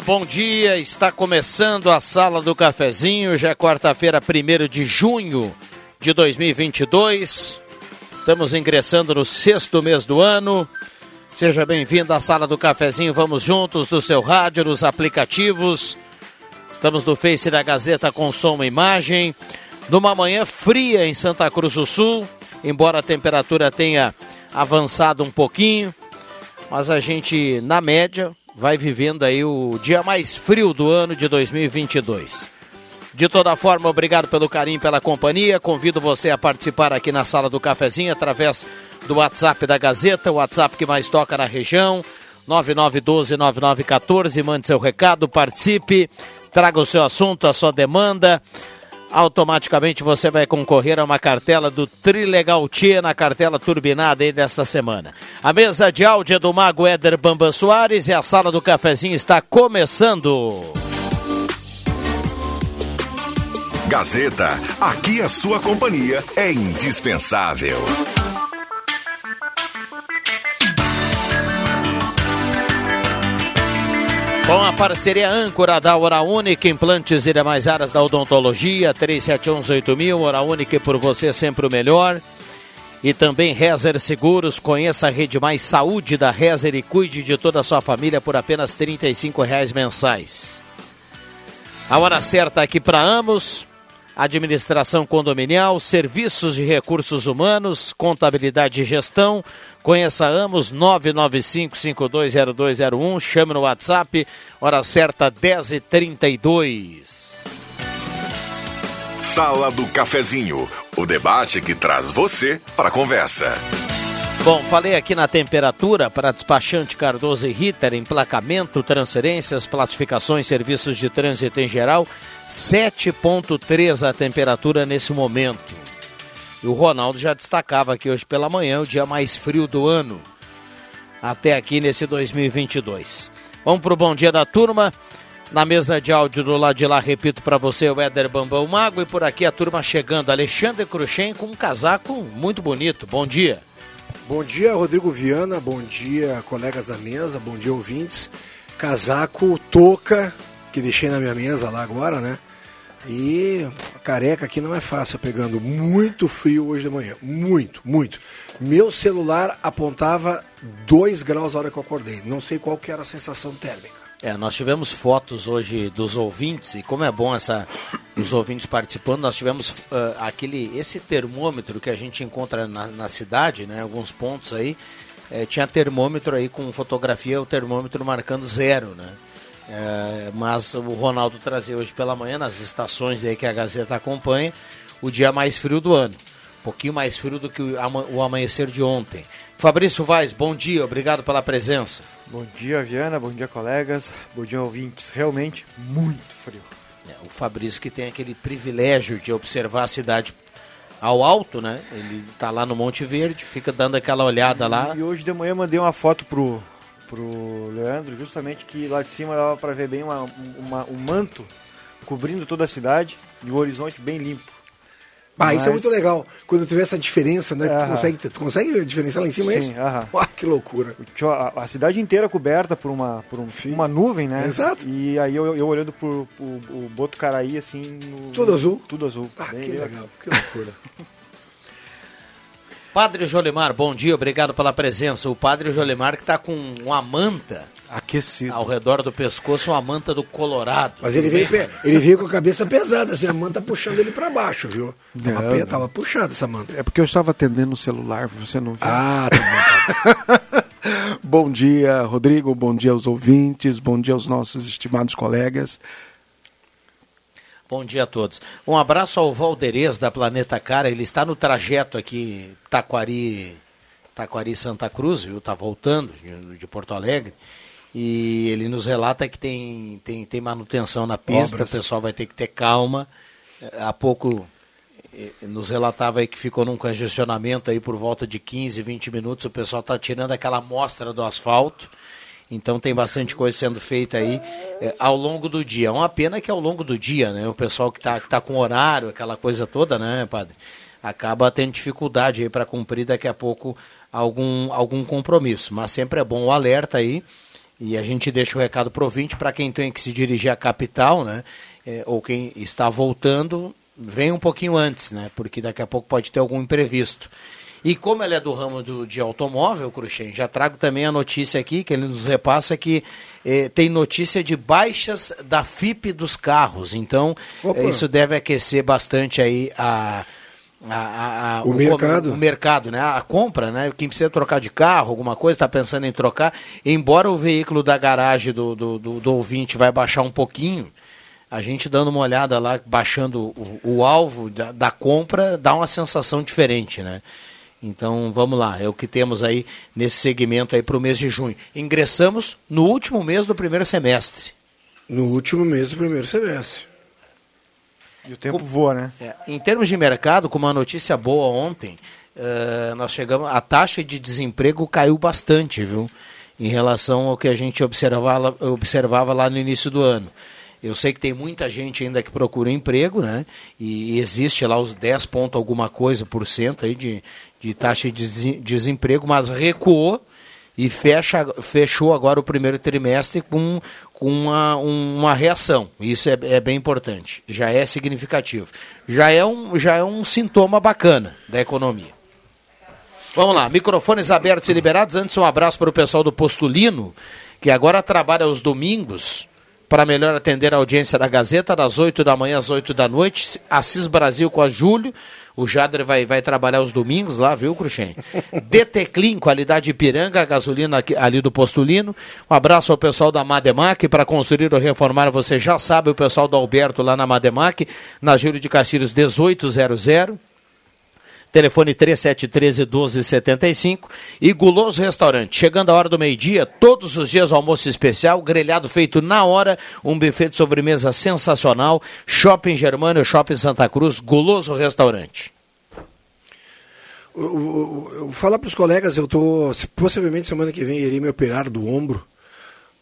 Bom dia. Está começando a Sala do Cafezinho. Já é quarta-feira, 1 de junho de 2022. Estamos ingressando no sexto mês do ano. Seja bem-vindo à Sala do Cafezinho. Vamos juntos no seu rádio, nos aplicativos. Estamos no Face da Gazeta com som e imagem. Numa manhã fria em Santa Cruz do Sul, embora a temperatura tenha avançado um pouquinho, mas a gente, na média, vai vivendo aí o dia mais frio do ano de 2022. De toda forma, obrigado pelo carinho, pela companhia. Convido você a participar aqui na sala do cafezinho através do WhatsApp da Gazeta, o WhatsApp que mais toca na região. 9912-9914, mande seu recado, participe, traga o seu assunto, a sua demanda automaticamente você vai concorrer a uma cartela do Trilegal Tia na cartela turbinada aí desta semana. A mesa de áudio é do Mago Éder Bamba Soares e a sala do cafezinho está começando. Gazeta, aqui a sua companhia é indispensável. Com a parceria âncora da Hora Única, implantes e demais áreas da odontologia, 37118000, Hora Única por você sempre o melhor. E também Rezer Seguros, conheça a Rede Mais Saúde da Rezer e cuide de toda a sua família por apenas R$ reais mensais. A hora certa aqui para ambos, administração condominial, serviços de recursos humanos, contabilidade e gestão. Conheça Amos 995520201, chame no WhatsApp, hora certa 10h32. Sala do Cafezinho, o debate que traz você para a conversa. Bom, falei aqui na temperatura para despachante Cardoso e Ritter, emplacamento, transferências, classificações, serviços de trânsito em geral, 7.3 a temperatura nesse momento. E o Ronaldo já destacava aqui hoje pela manhã, o dia mais frio do ano, até aqui nesse 2022. Vamos para o bom dia da turma. Na mesa de áudio do lado de lá, repito para você, o Éder Bambão Mago. E por aqui a turma chegando, Alexandre Cruxem com um casaco muito bonito. Bom dia. Bom dia, Rodrigo Viana. Bom dia, colegas da mesa. Bom dia, ouvintes. Casaco, touca, que deixei na minha mesa lá agora, né? E careca aqui não é fácil, pegando muito frio hoje de manhã. Muito, muito. Meu celular apontava 2 graus na hora que eu acordei. Não sei qual que era a sensação térmica. É, nós tivemos fotos hoje dos ouvintes, e como é bom essa os ouvintes participando, nós tivemos uh, aquele esse termômetro que a gente encontra na, na cidade, né, alguns pontos aí, é, tinha termômetro aí com fotografia, o termômetro marcando zero, né? É, mas o Ronaldo trazia hoje pela manhã, nas estações aí que a Gazeta acompanha, o dia mais frio do ano. Um pouquinho mais frio do que o, o amanhecer de ontem. Fabrício Vaz, bom dia, obrigado pela presença. Bom dia, Viana, bom dia, colegas, bom dia, ouvintes. Realmente muito frio. É, o Fabrício que tem aquele privilégio de observar a cidade ao alto, né? Ele tá lá no Monte Verde, fica dando aquela olhada e, lá. E hoje de manhã mandei uma foto pro, pro Leandro, justamente que lá de cima dava para ver bem uma, uma, um manto cobrindo toda a cidade e o horizonte bem limpo. Ah, Mas... isso é muito legal. Quando tu vê essa diferença, né? Tu, consegue, tu consegue diferenciar lá em cima, Sim, é isso? Aham. Ah, que loucura. A, a, cidade inteira coberta por uma, por um, uma nuvem, né? Exato. E aí eu, eu olhando por, por, o Botucaraí, assim... No, tudo azul? Tudo azul. Ah, bem, que bem legal. Que loucura. Padre Jolimar, bom dia, obrigado pela presença. O Padre Jolimar que está com uma manta aquecido ao redor do pescoço, uma manta do Colorado. Mas ele veio, ele veio com a cabeça pesada, assim, a manta puxando ele para baixo, viu? Tava, é, tava puxada essa manta. É porque eu estava atendendo o celular, você não viu. Ah, tá bom. bom dia, Rodrigo, bom dia aos ouvintes, bom dia aos nossos estimados colegas. Bom dia a todos. Um abraço ao Valderez da Planeta Cara. Ele está no trajeto aqui, Taquari Taquari Santa Cruz, viu? Tá voltando de, de Porto Alegre. E ele nos relata que tem, tem, tem manutenção na pista, Obras. o pessoal vai ter que ter calma. Há pouco eh, nos relatava aí que ficou num congestionamento aí por volta de 15, 20 minutos, o pessoal está tirando aquela amostra do asfalto. Então tem bastante coisa sendo feita aí é, ao longo do dia. Uma pena que é ao longo do dia, né? O pessoal que está que tá com horário, aquela coisa toda, né, padre? Acaba tendo dificuldade aí para cumprir daqui a pouco algum, algum compromisso. Mas sempre é bom o alerta aí. E a gente deixa o recado pro ouvinte para quem tem que se dirigir à capital, né? É, ou quem está voltando, vem um pouquinho antes, né? Porque daqui a pouco pode ter algum imprevisto. E como ele é do ramo do, de automóvel, Cruxem, já trago também a notícia aqui, que ele nos repassa que eh, tem notícia de baixas da FIP dos carros. Então, eh, isso deve aquecer bastante aí a. A, a, a, o, o, mercado. O, mercado, né? A compra, né? Quem precisa trocar de carro, alguma coisa, está pensando em trocar. Embora o veículo da garagem do, do, do, do ouvinte vai baixar um pouquinho, a gente dando uma olhada lá, baixando o, o alvo da, da, compra, dá uma sensação diferente, né? Então vamos lá, é o que temos aí nesse segmento aí para o mês de junho. Ingressamos no último mês do primeiro semestre. No último mês do primeiro semestre. E o tempo com, voa, né? É, em termos de mercado, com uma notícia boa ontem, uh, nós chegamos, a taxa de desemprego caiu bastante, viu? Em relação ao que a gente observava, observava lá no início do ano. Eu sei que tem muita gente ainda que procura emprego, né? E existe lá os 10 pontos alguma coisa por cento aí de, de taxa de desemprego, mas recuou e fecha, fechou agora o primeiro trimestre com, com uma, uma reação. Isso é, é bem importante, já é significativo. Já é, um, já é um sintoma bacana da economia. Vamos lá, microfones abertos e liberados. Antes, um abraço para o pessoal do Postulino, que agora trabalha aos domingos para melhor atender a audiência da Gazeta, das 8 da manhã às 8 da noite. Assis Brasil com a Júlio. O Jader vai, vai trabalhar os domingos lá, viu, Cruxem? DT Clean, qualidade Ipiranga, gasolina aqui, ali do Postulino. Um abraço ao pessoal da Mademac. Para construir ou reformar, você já sabe, o pessoal do Alberto lá na Mademac, na Júlio de Castilhos 1800. Telefone 3713-1275. E Guloso Restaurante. Chegando a hora do meio-dia, todos os dias almoço especial, grelhado feito na hora, um buffet de sobremesa sensacional. Shopping Germano, Shopping Santa Cruz, Guloso Restaurante. Eu, falar para os colegas, eu tô possivelmente semana que vem irei me operar do ombro,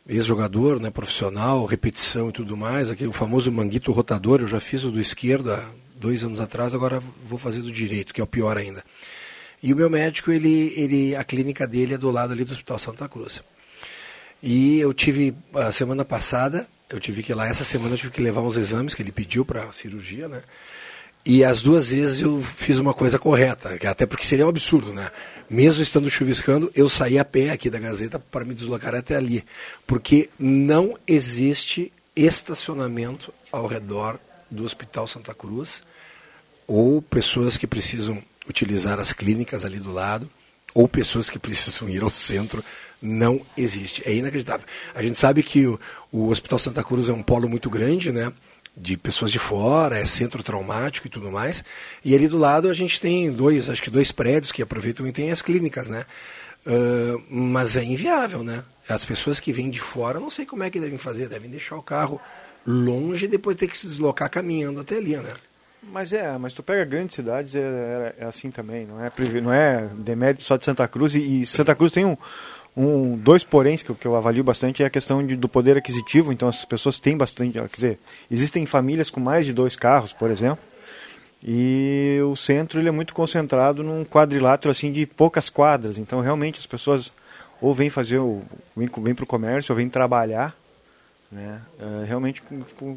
ex-jogador, né, profissional, repetição e tudo mais, aquele famoso manguito rotador, eu já fiz o do esquerdo dois anos atrás, agora vou fazer do direito, que é o pior ainda. E o meu médico, ele, ele, a clínica dele é do lado ali do Hospital Santa Cruz. E eu tive, a semana passada, eu tive que ir lá, essa semana eu tive que levar uns exames que ele pediu para cirurgia, né? E as duas vezes eu fiz uma coisa correta, até porque seria um absurdo, né? Mesmo estando chuviscando, eu saí a pé aqui da Gazeta para me deslocar até ali. Porque não existe estacionamento ao redor do Hospital Santa Cruz ou pessoas que precisam utilizar as clínicas ali do lado, ou pessoas que precisam ir ao centro, não existe. É inacreditável. A gente sabe que o, o Hospital Santa Cruz é um polo muito grande, né? De pessoas de fora, é centro traumático e tudo mais. E ali do lado a gente tem dois, acho que dois prédios que aproveitam e tem as clínicas, né? Uh, mas é inviável, né? As pessoas que vêm de fora, não sei como é que devem fazer, devem deixar o carro longe e depois ter que se deslocar caminhando até ali, né? Mas é, mas tu pega grandes cidades, é, é, é assim também, não é, não é demérito só de Santa Cruz, e, e Santa Cruz tem um, um, dois poréns que eu, que eu avalio bastante, é a questão de, do poder aquisitivo, então as pessoas têm bastante, quer dizer, existem famílias com mais de dois carros, por exemplo, e o centro ele é muito concentrado num quadrilátero assim de poucas quadras, então realmente as pessoas ou vêm fazer o, vêm, vêm para o comércio ou vêm trabalhar né? Uh, realmente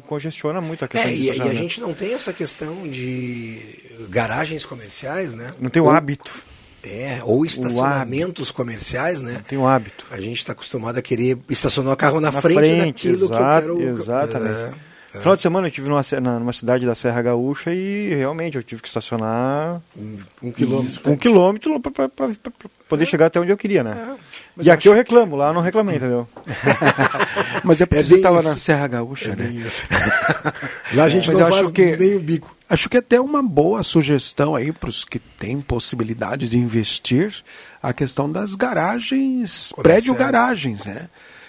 congestiona muito a questão é, e, e, a gente não tem essa questão de garagens comerciais, né? Não tem o ou, hábito. É, ou estacionamentos comerciais, né? Não tem o hábito. A gente está acostumado a querer estacionar o carro na, na frente, frente, daquilo exato, que eu quero. Exatamente. É, é. Final de semana eu estive numa, numa cidade da Serra Gaúcha e realmente eu tive que estacionar um, um quilômetro, um quilômetro para poder é. chegar até onde eu queria, né? É. E aqui eu reclamo, lá eu não reclamei, entendeu? Mas é porque é você estava na Serra Gaúcha, é né? lá a gente Mas não faz que... nem o bico. Acho que é até uma boa sugestão aí para os que têm possibilidade de investir a questão das garagens, prédio-garagens, né?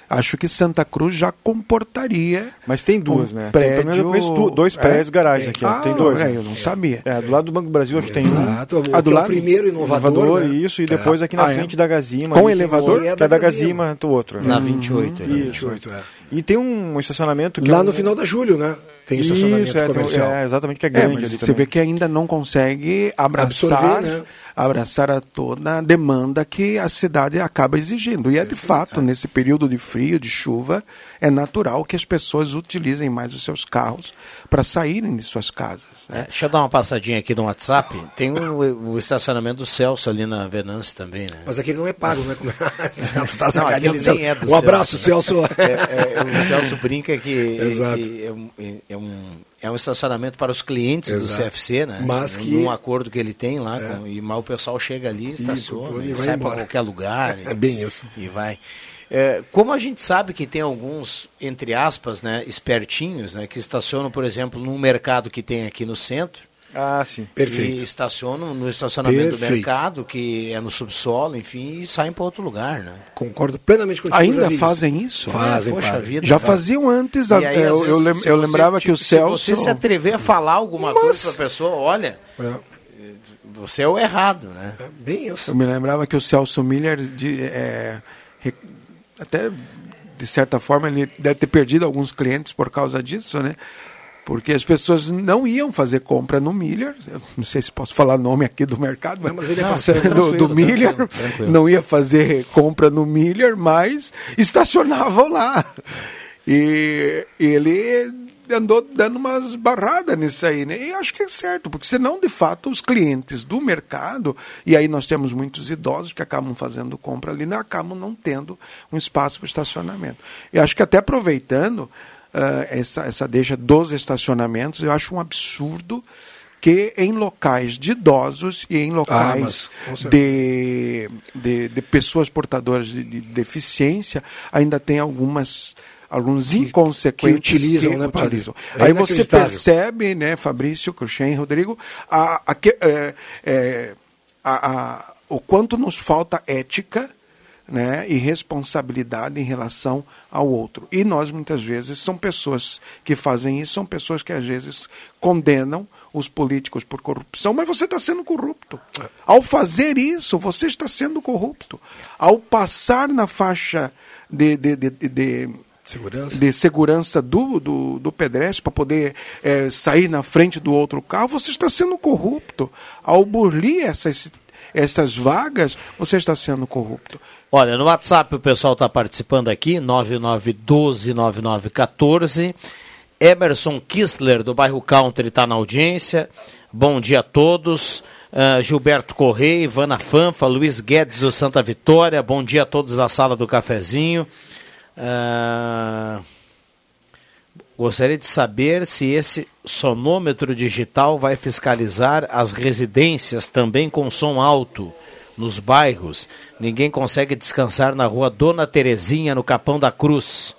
Acho que Santa Cruz já comportaria. Mas tem duas, um né? Prédio... Tem, eu conheço dois é? prédios é? garagens aqui. Ah, tem dois. É, né? eu não sabia. É, do lado do Banco do Brasil acho que tem Exato. um. Ah, do lado o primeiro inovador. inovador né? Isso, e depois aqui na ah, frente da Gazima. Com elevador? Que é da Gazima, do outro. Na 28. Uhum. 28, é. E tem um estacionamento que Lá é no final da Julho, né? Tem estacionamento Isso, é, comercial. É, exatamente, que é grande é, ali Você também. vê que ainda não consegue abraçar, Absorver, né? Abraçar a toda a demanda que a cidade acaba exigindo. E é de fato, nesse período de frio, de chuva, é natural que as pessoas utilizem mais os seus carros para saírem de suas casas. Né? É, deixa eu dar uma passadinha aqui no WhatsApp. Tem o, o estacionamento do Celso ali na Venâncio também, né? Mas aquele não é pago, né? Como... tu tá não, aquele nem é do Um abraço, Celso. Celso. É, é, o Celso brinca que Exato. é, um, é, um, é um estacionamento para os clientes Exato. do CFC, né? Mas que- Num acordo que ele tem lá, com- e mal o pessoal chega ali, estaciona, e e sai para qualquer lugar. É bem isso. E vai. É, como a gente sabe que tem alguns, entre aspas, né, espertinhos, né, que estacionam, por exemplo, num mercado que tem aqui no centro, Ah, sim. e Perfeito. estacionam no estacionamento do Perfeito. mercado, que é no subsolo, enfim, e saem para outro lugar, né? Concordo plenamente contigo. Ainda fazem isso? Fazem, Poxa padre. vida. Já cara. faziam antes da. E aí, eu, às eu vezes, lem- se eu você, lembrava que o Celso. Se você se atrever a falar alguma Mas- coisa para a pessoa, olha, É, você é o errado, né? é bem isso. Eu me lembrava que o Celso Miller, de, é, até de certa forma, ele deve ter perdido alguns clientes por causa disso, né? Porque as pessoas não iam fazer compra no Miller. Eu não sei se posso falar nome aqui do mercado, mas, Não, mas ele é parceiro do, do Miller, tranquilo, tranquilo. não ia fazer compra no Miller, mas estacionavam lá. E ele andou dando umas barradas nisso aí, né? E acho que é certo, porque senão, de fato, os clientes do mercado, e aí nós temos muitos idosos que acabam fazendo compra ali, né? acabam não tendo um espaço para estacionamento. E acho que até aproveitando essa, essa deixa dos estacionamentos, eu acho um absurdo que em locais de idosos e em locais mas, com certeza. de, de, de pessoas portadoras de, de deficiência ainda tem algumas alguns inconsequentes que utilizam, né, padre? utilizam. É Aí você percebe, né, Fabrício, Cruxem, Rodrigo, a, a, que- é, é, a- a- o quanto nos falta ética né, e responsabilidade em relação ao outro. E nós, muitas vezes, são pessoas que fazem isso, são pessoas que, às vezes, condenam os políticos por corrupção, mas você está sendo corrupto. Ao fazer isso, você está sendo corrupto. Ao passar na faixa de- de- de- de- Segurança. de segurança do, do, do pedestre para poder eh, sair na frente do outro carro, você está sendo corrupto. Ao burlir essas, essas vagas, você está sendo corrupto. Olha, no WhatsApp o pessoal está participando aqui, 99129914. Emerson Kistler, do bairro Country, está na audiência. Bom dia a todos. Ah, Gilberto Correia, Ivana Fanfa, Luiz Guedes do Santa Vitória. Bom dia a todos da sala do cafezinho. Ah, Gostaria de saber se esse sonômetro digital vai fiscalizar as residências também com som alto nos bairros. Ninguém consegue descansar na rua Dona Terezinha, no Capão da Cruz.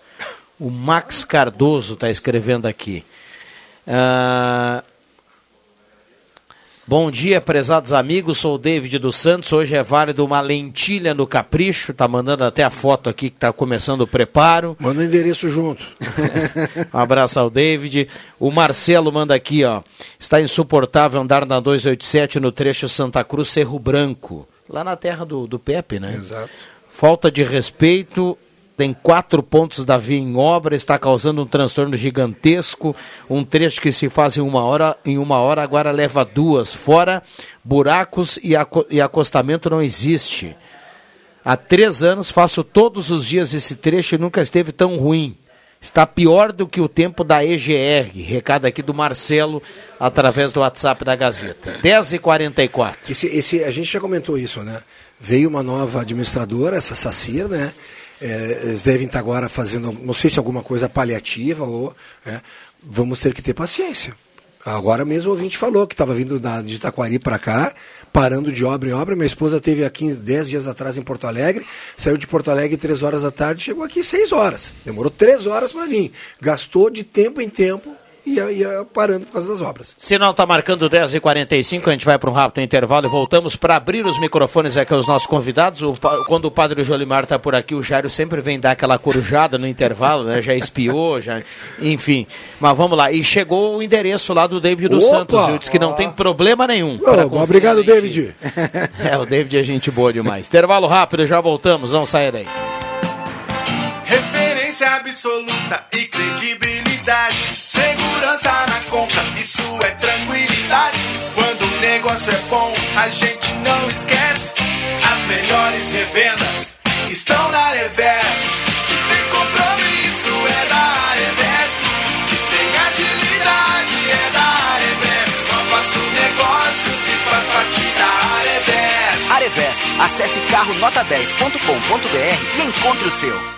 O Max Cardoso está escrevendo aqui. Ah, Bom dia, prezados amigos. Sou o David dos Santos. Hoje é válido uma lentilha no capricho. Tá mandando até a foto aqui que está começando o preparo. Manda o endereço junto. Um abraço ao David. O Marcelo manda aqui, ó. Está insuportável andar na 287 no trecho Santa Cruz Cerro Branco. Lá na terra do, do Pepe, né? Exato. Falta de respeito. Tem quatro pontos da via em obra, está causando um transtorno gigantesco. Um trecho que se faz em uma hora, em uma hora agora leva duas. Fora buracos e, aco- e acostamento não existe. Há três anos faço todos os dias esse trecho e nunca esteve tão ruim. Está pior do que o tempo da EGR. Recado aqui do Marcelo através do WhatsApp da Gazeta. 10h44. Esse, esse, a gente já comentou isso, né? Veio uma nova administradora, essa Sacir, né? É, eles devem estar agora fazendo, não sei se alguma coisa paliativa ou. né? Vamos ter que ter paciência. Agora mesmo o ouvinte falou que estava vindo da, de Itaquari para cá, parando de obra em obra. Minha esposa teve aqui 10 dias atrás em Porto Alegre, saiu de Porto Alegre 3 horas da tarde, chegou aqui 6 horas. Demorou 3 horas para vir. Gastou de tempo em tempo ia, ia parando por causa das obras. Sinal está marcando 10h45, a gente vai para um rápido intervalo e voltamos para abrir os microfones aqui aos nossos convidados. O, quando o padre Jolimar está por aqui, o Jairo sempre vem dar aquela corujada no intervalo, né? Já espiou, já. Enfim. Mas vamos lá. E chegou o endereço lá do David dos! Santos, viu? Diz que não tem problema nenhum. Conferir obrigado. David. É, o David é gente boa demais. Intervalo rápido, já voltamos, não saia daí. Referência absoluta e credibilidade. Segurança na compra, isso é tranquilidade. Quando o negócio é bom, a gente não esquece. As melhores revendas estão na Revés. Se tem compromisso, é da Revés. Se tem agilidade, é da Revés. Só faço negócio se faz parte da Revés. Arevesp. Acesse carronota10.com.br e encontre o seu.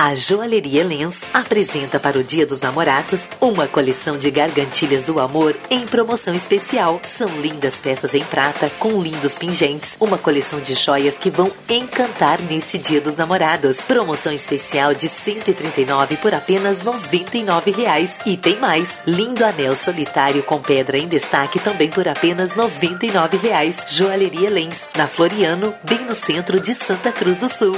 A Joalheria Lens apresenta para o Dia dos Namorados uma coleção de gargantilhas do amor em promoção especial. São lindas peças em prata com lindos pingentes, uma coleção de joias que vão encantar neste Dia dos Namorados. Promoção especial de 139 por apenas 99 reais. E tem mais, lindo anel solitário com pedra em destaque também por apenas 99 reais. Joalheria Lens, na Floriano, bem no centro de Santa Cruz do Sul.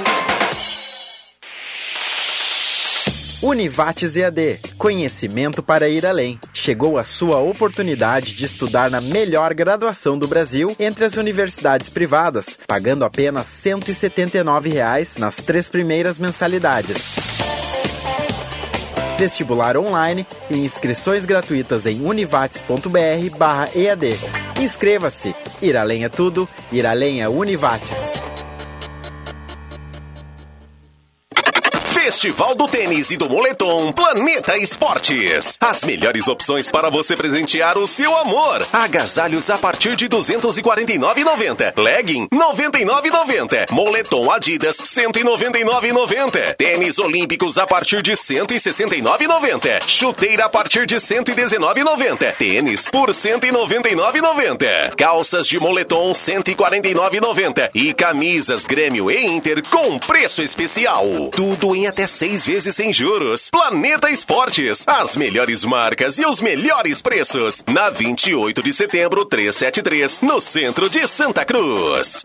Univates EAD, conhecimento para ir além. Chegou a sua oportunidade de estudar na melhor graduação do Brasil entre as universidades privadas, pagando apenas 179 reais nas três primeiras mensalidades. Vestibular online e inscrições gratuitas em univates.br/ead. Inscreva-se. Ir além é tudo. Ir além é Univates. Festival do Tênis e do Moletom Planeta Esportes. As melhores opções para você presentear o seu amor. Agasalhos a partir de 249,90. Legging 99,90. Moletom Adidas 199,90. Tênis Olímpicos a partir de 169,90. Chuteira a partir de 119,90. Tênis por 199,90. Calças de moletom 149,90 e camisas Grêmio e Inter com preço especial. Tudo em até seis vezes sem juros. Planeta Esportes, as melhores marcas e os melhores preços. Na 28 de setembro, 373, no centro de Santa Cruz.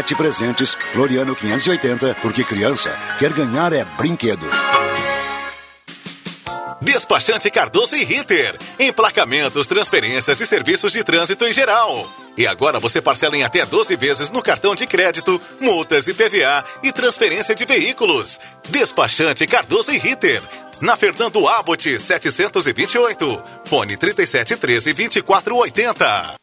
Presentes, Floriano 580, porque criança quer ganhar é brinquedo. Despachante Cardoso e Ritter. Emplacamentos, transferências e serviços de trânsito em geral. E agora você parcela em até 12 vezes no cartão de crédito, multas e PVA e transferência de veículos. Despachante Cardoso e Ritter. Na Fernando Abbott 728. Fone 3713 2480.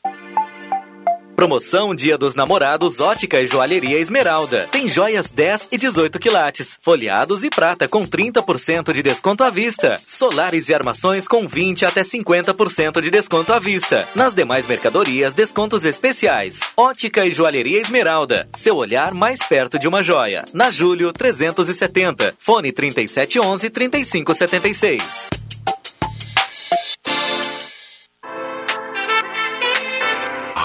Promoção Dia dos Namorados Ótica e Joalheria Esmeralda. Tem joias 10 e 18 quilates, folheados e prata com 30% de desconto à vista. Solares e armações com 20 até 50% de desconto à vista. Nas demais mercadorias, descontos especiais. Ótica e Joalheria Esmeralda. Seu olhar mais perto de uma joia. Na Julho 370. Fone 3711 3576.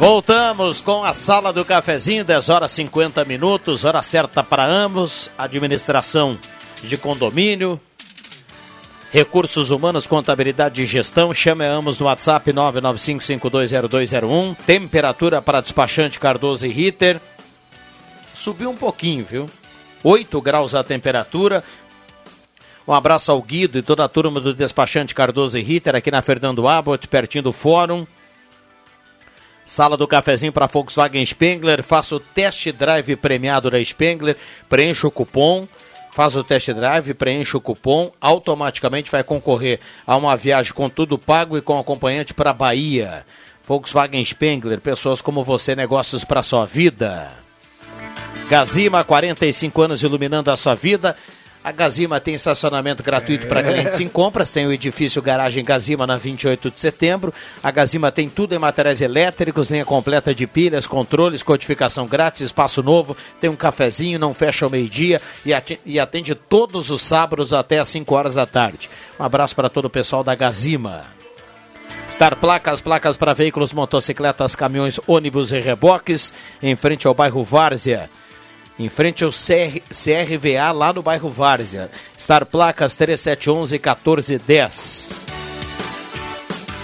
Voltamos com a Sala do Cafezinho, 10 horas 50 minutos, hora certa para ambos, administração de condomínio, recursos humanos, contabilidade e gestão, chame ambos no WhatsApp 995520201, temperatura para despachante Cardoso e Ritter, subiu um pouquinho, viu? 8 graus a temperatura, um abraço ao Guido e toda a turma do despachante Cardoso e Ritter aqui na Fernando Abbott, pertinho do Fórum. Sala do cafezinho para Volkswagen Spengler. Faça o test drive premiado da Spengler. Preencha o cupom. Faz o test drive, preenche o cupom. Automaticamente vai concorrer a uma viagem com tudo pago e com acompanhante para Bahia. Volkswagen Spengler. Pessoas como você, negócios para sua vida. Gazima, 45 anos iluminando a sua vida. A Gazima tem estacionamento gratuito é. para clientes em compras, tem o edifício Garagem Gazima na 28 de setembro. A Gazima tem tudo em materiais elétricos, linha completa de pilhas, controles, codificação grátis, espaço novo, tem um cafezinho, não fecha ao meio-dia e atende todos os sábados até às 5 horas da tarde. Um abraço para todo o pessoal da Gazima. Star Placas, placas para veículos, motocicletas, caminhões, ônibus e reboques, em frente ao bairro Várzea em frente ao CR, CRVA, lá no bairro Várzea. Star Placas 3711 1410.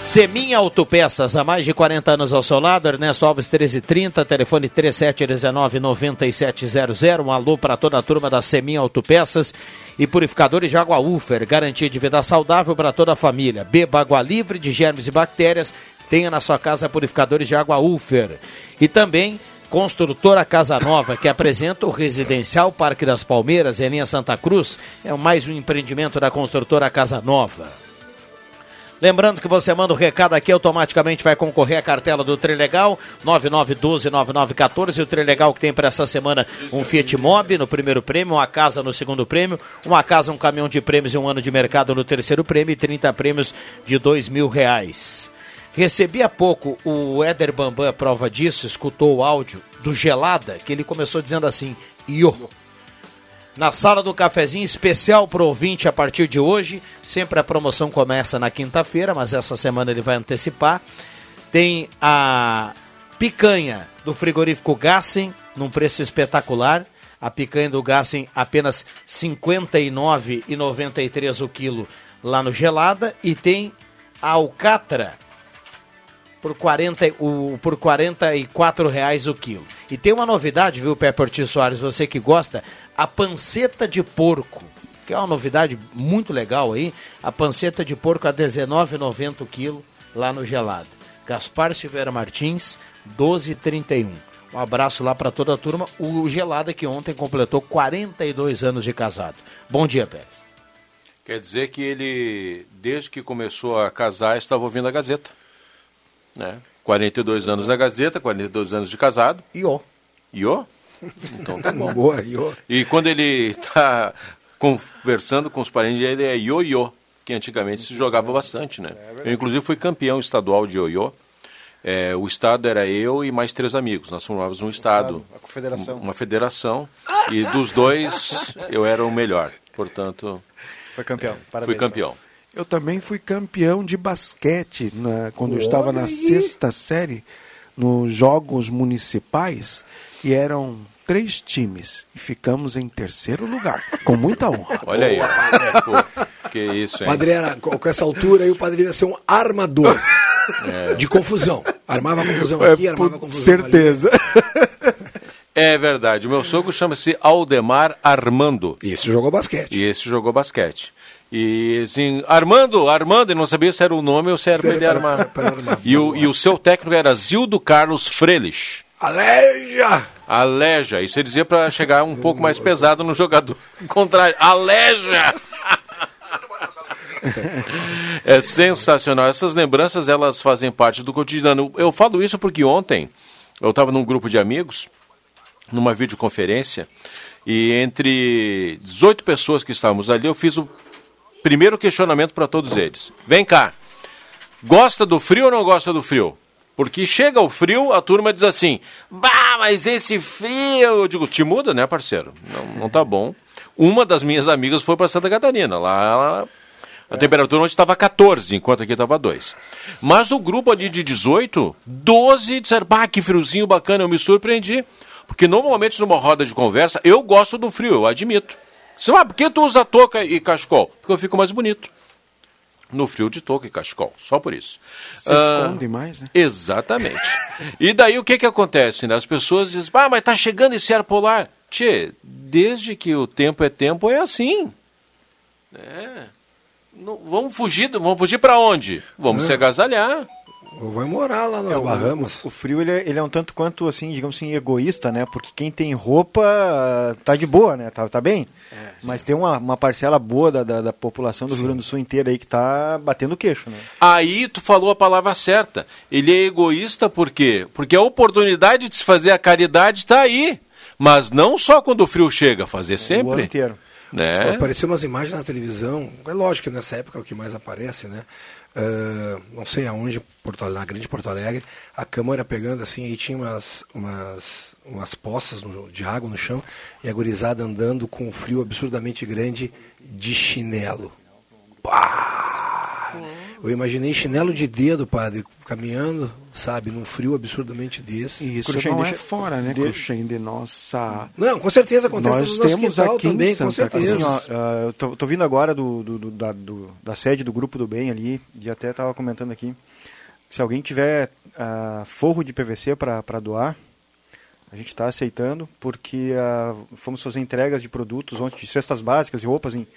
Seminha Autopeças, há mais de 40 anos ao seu lado, Ernesto Alves 1330, telefone 3719-9700. Um alô para toda a turma da Seminha Autopeças e purificadores de água Ufer, garantia de vida saudável para toda a família. Beba água livre de germes e bactérias, tenha na sua casa purificadores de água Ufer. E também Construtora Casa Nova, que apresenta o Residencial Parque das Palmeiras, em linha Santa Cruz, é mais um empreendimento da construtora Casa Nova. Lembrando que você manda o recado aqui, automaticamente vai concorrer à cartela do Trilegal, 9912-9914. O Trilegal que tem para essa semana um Fiat Mobi no primeiro prêmio, uma casa no segundo prêmio, uma casa, um caminhão de prêmios e um ano de mercado no terceiro prêmio e 30 prêmios de dois mil reais. Recebi há pouco o Éder Bambam, prova disso, escutou o áudio do Gelada, que ele começou dizendo assim, Iô. Na sala do cafezinho especial para o ouvinte a partir de hoje. Sempre a promoção começa na quinta-feira, mas essa semana ele vai antecipar. Tem a picanha do frigorífico Gassen, num preço espetacular. A picanha do Gassen apenas R$ 59,93 o quilo lá no Gelada. E tem a alcatra por, 40, o, por 44 reais o quilo. E tem uma novidade, viu, Pé Ortiz Soares, você que gosta, a panceta de porco, que é uma novidade muito legal aí, a panceta de porco a 19,90 o quilo lá no gelado. Gaspar Silveira Martins, 12,31. Um abraço lá para toda a turma. O Gelada que ontem completou 42 anos de casado. Bom dia, Pé. Quer dizer que ele, desde que começou a casar, estava ouvindo a Gazeta. Né? 42 anos da Gazeta, 42 anos de casado. Iô. Iô? Então tá bom. Boa, iô. E quando ele está conversando com os parentes, ele é ioiô, que antigamente se jogava bastante, né? Eu, inclusive, fui campeão estadual de ioiô. É, o estado era eu e mais três amigos. Nós formávamos um estado, a confederação. uma federação, e dos dois eu era o melhor. Portanto, foi campeão. Parabéns, fui campeão. Eu também fui campeão de basquete na, quando eu estava na sexta série, nos Jogos Municipais, e eram três times e ficamos em terceiro lugar, com muita honra. Olha aí, Pô, que isso, hein? Padre era, com essa altura aí, o padre ia ser um armador é. de confusão. Armava confusão é, aqui, armava confusão certeza. ali. É verdade. O meu sogro chama-se Aldemar Armando. E esse jogou basquete. E esse jogou basquete. E assim, Armando, Armando, ele não sabia se era o nome ou se era para ele armar. E o, e o seu técnico era Zildo Carlos Frelich. Aleja! Aleja, isso ele dizia para chegar um pouco mais pesado no jogador. Contrário, aleja! é sensacional. Essas lembranças, elas fazem parte do cotidiano. Eu falo isso porque ontem eu estava num grupo de amigos numa videoconferência e entre 18 pessoas que estávamos ali, eu fiz o primeiro questionamento para todos eles. Vem cá, gosta do frio ou não gosta do frio? Porque chega o frio, a turma diz assim: Bah, mas esse frio. Eu digo: Te muda, né, parceiro? Não, não tá bom. Uma das minhas amigas foi para Santa Catarina. Lá ela, a é. temperatura onde estava 14, enquanto aqui estava 2. Mas o grupo ali de 18, 12 disseram: Bah, que friozinho bacana, eu me surpreendi. Porque normalmente numa roda de conversa, eu gosto do frio, eu admito. Você, ah, por que tu usa touca e cachecol? Porque eu fico mais bonito no frio de touca e cachecol, só por isso. Você ah, esconde mais, né? Exatamente. e daí o que que acontece, né? As pessoas dizem, ah, mas tá chegando esse ar polar. Tchê, desde que o tempo é tempo é assim. É. Não, vamos fugir, vamos fugir para onde? Vamos é. se agasalhar. Ou vai morar lá nas é, Bahamas. O, o, frio ele é, ele é, um tanto quanto assim, digamos assim, egoísta, né? Porque quem tem roupa tá de boa, né? Tá, tá bem. É, Mas tem uma, uma parcela boa da, da, da população do sim. Rio Grande do Sul inteira aí que tá batendo queixo, né? Aí tu falou a palavra certa. Ele é egoísta por quê? Porque a oportunidade de se fazer a caridade está aí. Mas não só quando o frio chega, fazer sempre. O ano inteiro. Né? Apareceu umas imagens na televisão, é lógico que nessa época é o que mais aparece, né? Uh, não sei aonde, Porto, na grande Porto Alegre, a câmera pegando assim, aí tinha umas, umas, umas poças no, de água no chão e a gurizada andando com um frio absurdamente grande de chinelo. Pá! Eu imaginei chinelo de dedo, padre, caminhando, sabe, num frio absurdamente desse. E isso Cruxem não é fora, né, de... Cruxem, de nossa... Não, com certeza acontece Nós temos aqui também, com certeza. Assim, ó, uh, eu tô, tô, vindo agora do, do, do, da, do, da sede do Grupo do Bem ali, e até estava comentando aqui, se alguém tiver uh, forro de PVC para doar, a gente está aceitando, porque uh, fomos fazer entregas de produtos ontem, de cestas básicas e roupas em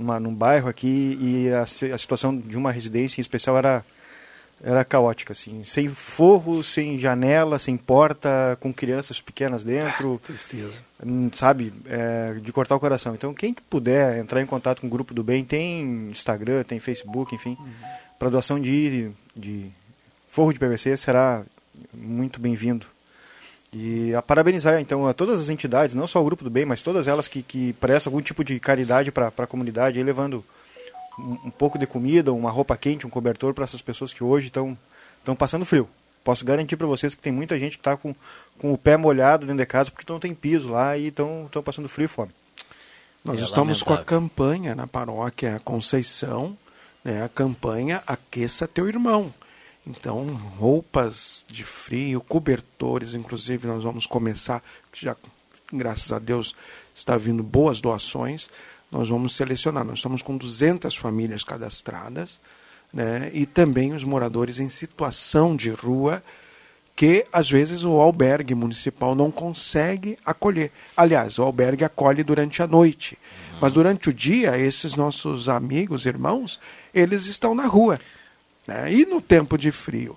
numa, num bairro aqui e a, a situação de uma residência em especial era era caótica, assim, sem forro, sem janela, sem porta, com crianças pequenas dentro. Ah, tristeza. Hum, sabe, é, de cortar o coração. Então, quem puder entrar em contato com o Grupo do Bem, tem Instagram, tem Facebook, enfim, uhum. para doação de, de forro de PVC será muito bem-vindo. E a parabenizar, então, a todas as entidades, não só o Grupo do Bem, mas todas elas que, que prestam algum tipo de caridade para a comunidade, aí levando um, um, pouco de comida, uma roupa quente, um cobertor para essas pessoas que hoje estão passando frio. Posso garantir para vocês que tem muita gente que está com, com o pé molhado dentro de casa porque não tem piso lá e estão passando frio e fome. Nós é estamos lamentável. com a campanha na paróquia Conceição, né, a campanha Aqueça Teu Irmão. Então, roupas de frio, cobertores, inclusive nós vamos começar, já graças a Deus está vindo boas doações, nós vamos selecionar. Nós estamos com 200 famílias cadastradas, né? e também os moradores em situação de rua, que às vezes o albergue municipal não consegue acolher. Aliás, o albergue acolhe durante a noite, mas durante o dia, esses nossos amigos, irmãos, eles estão na rua. Né? E no tempo de frio?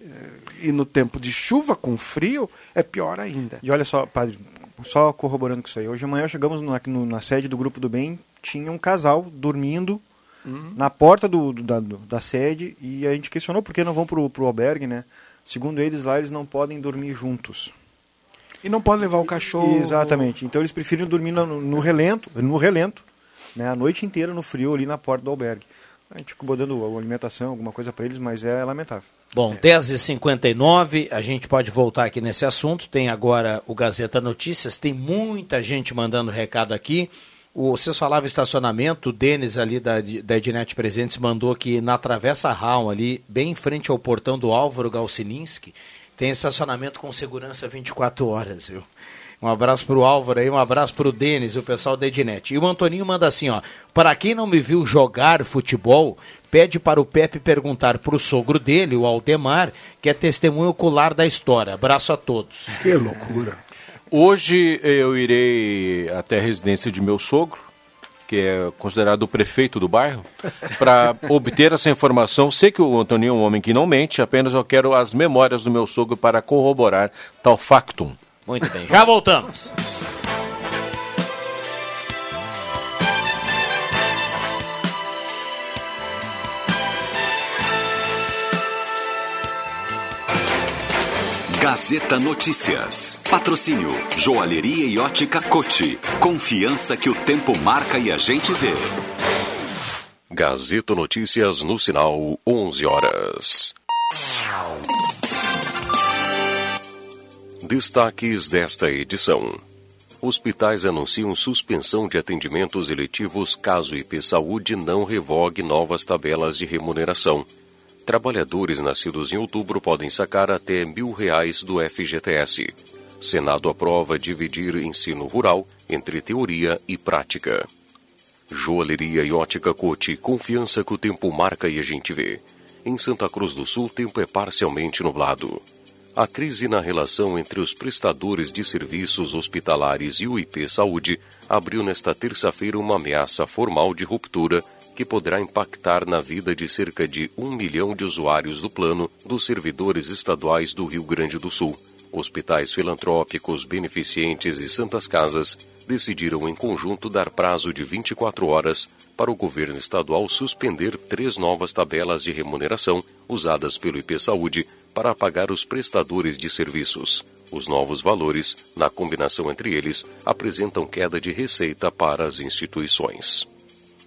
Eh, e no tempo de chuva com frio, é pior ainda. E olha só, padre, só corroborando com isso aí. Hoje de manhã chegamos na, no, na sede do Grupo do Bem, tinha um casal dormindo uhum. na porta do, do, da, do, da sede e a gente questionou por que não vão para o albergue, né? Segundo eles, lá eles não podem dormir juntos. E não podem levar o cachorro. Exatamente. Então eles preferem dormir no, no relento, no relento, né? A noite inteira no frio ali na porta do albergue. A gente ficou dando alimentação, alguma coisa para eles, mas é lamentável. Bom, 10h59, a gente pode voltar aqui nesse assunto. Tem agora o Gazeta Notícias, tem muita gente mandando recado aqui. O, vocês falavam estacionamento, o Denis ali da, da Ednet Presentes mandou que na Travessa Raul, ali, bem em frente ao portão do Álvaro Galsininski, tem estacionamento com segurança 24 horas, viu? Um abraço pro Álvaro aí, um abraço pro Denis, o pessoal da Ednet. E o Antoninho manda assim, ó. Para quem não me viu jogar futebol, pede para o Pepe perguntar pro sogro dele, o Aldemar, que é testemunho ocular da história. Abraço a todos. Que loucura. Hoje eu irei até a residência de meu sogro, que é considerado o prefeito do bairro, para obter essa informação. Sei que o Antoninho é um homem que não mente, apenas eu quero as memórias do meu sogro para corroborar tal factum. Muito bem, já voltamos. Gazeta Notícias. Patrocínio Joalheria e Ótica Cote. Confiança que o tempo marca e a gente vê. Gazeta Notícias no sinal 11 horas. Destaques desta edição. Hospitais anunciam suspensão de atendimentos eletivos caso IP Saúde não revogue novas tabelas de remuneração. Trabalhadores nascidos em outubro podem sacar até mil reais do FGTS. Senado aprova dividir ensino rural entre teoria e prática. Joalheria e ótica Cote, confiança que o tempo marca e a gente vê. Em Santa Cruz do Sul, tempo é parcialmente nublado. A crise na relação entre os prestadores de serviços hospitalares e o IP Saúde abriu nesta terça-feira uma ameaça formal de ruptura que poderá impactar na vida de cerca de um milhão de usuários do plano dos servidores estaduais do Rio Grande do Sul. Hospitais filantrópicos, beneficentes e santas casas decidiram em conjunto dar prazo de 24 horas para o governo estadual suspender três novas tabelas de remuneração usadas pelo IP Saúde para pagar os prestadores de serviços. Os novos valores, na combinação entre eles, apresentam queda de receita para as instituições.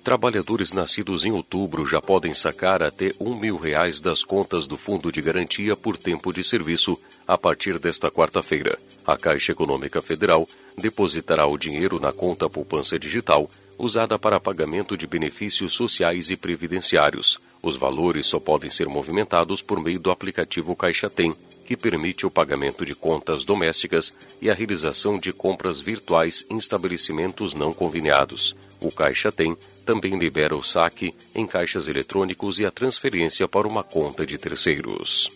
Trabalhadores nascidos em outubro já podem sacar até um mil reais das contas do Fundo de Garantia por tempo de serviço a partir desta quarta-feira. A Caixa Econômica Federal depositará o dinheiro na conta poupança digital usada para pagamento de benefícios sociais e previdenciários. Os valores só podem ser movimentados por meio do aplicativo Caixa Tem, que permite o pagamento de contas domésticas e a realização de compras virtuais em estabelecimentos não conveniados. O Caixa Tem também libera o saque em caixas eletrônicos e a transferência para uma conta de terceiros.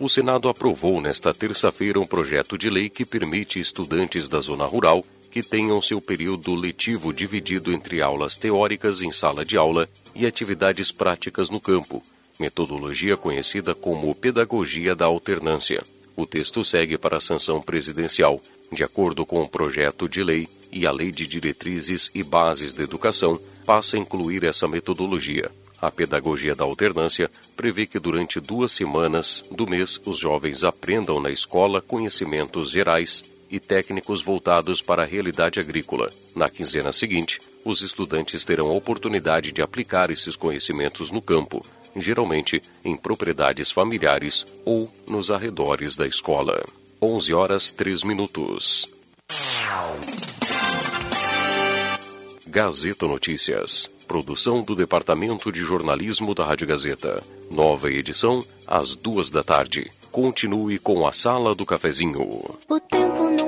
O Senado aprovou nesta terça-feira um projeto de lei que permite estudantes da zona rural que tenham seu período letivo dividido entre aulas teóricas em sala de aula e atividades práticas no campo, metodologia conhecida como pedagogia da alternância. O texto segue para a sanção presidencial. De acordo com o projeto de lei e a Lei de Diretrizes e Bases da Educação, passa a incluir essa metodologia. A pedagogia da alternância prevê que durante duas semanas do mês os jovens aprendam na escola conhecimentos gerais e técnicos voltados para a realidade agrícola. Na quinzena seguinte, os estudantes terão a oportunidade de aplicar esses conhecimentos no campo, geralmente em propriedades familiares ou nos arredores da escola. 11 horas 3 minutos. Gazeta Notícias. Produção do Departamento de Jornalismo da Rádio Gazeta. Nova edição, às duas da tarde. Continue com a Sala do Cafezinho. O tempo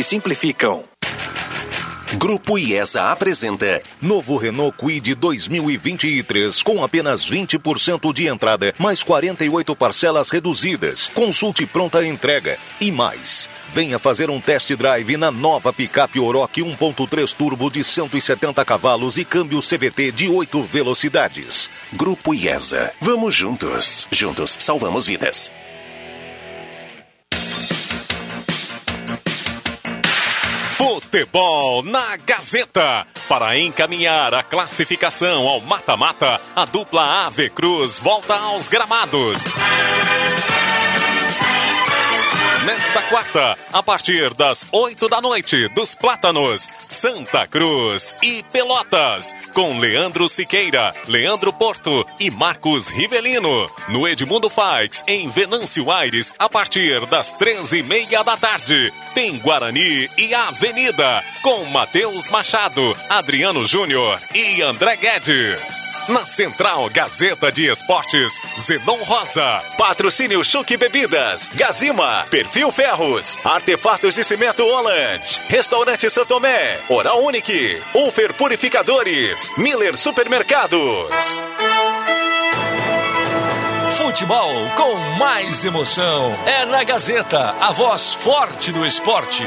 que simplificam. Grupo IESA apresenta Novo Renault Kwid 2023 com apenas 20% de entrada, mais 48 parcelas reduzidas. Consulte pronta entrega e mais. Venha fazer um test drive na nova picape Oroch 1.3 turbo de 170 cavalos e câmbio CVT de 8 velocidades. Grupo IESA. Vamos juntos. Juntos salvamos vidas. Futebol na Gazeta. Para encaminhar a classificação ao mata-mata, a dupla Ave Cruz volta aos gramados. Nesta quarta, a partir das 8 da noite, dos Plátanos, Santa Cruz e Pelotas, com Leandro Siqueira, Leandro Porto e Marcos Rivelino. No Edmundo Faix, em Venâncio Aires, a partir das 13 e meia da tarde. Tem Guarani e Avenida, com Matheus Machado, Adriano Júnior e André Guedes. Na Central Gazeta de Esportes, Zenon Rosa. Patrocínio Chuque Bebidas, Gazima, Perfil Ferros, Artefatos de Cimento Holland, Restaurante Santomé, Oral Unique, Ufer Purificadores, Miller Supermercados. Futebol com mais emoção é na Gazeta, a voz forte do esporte.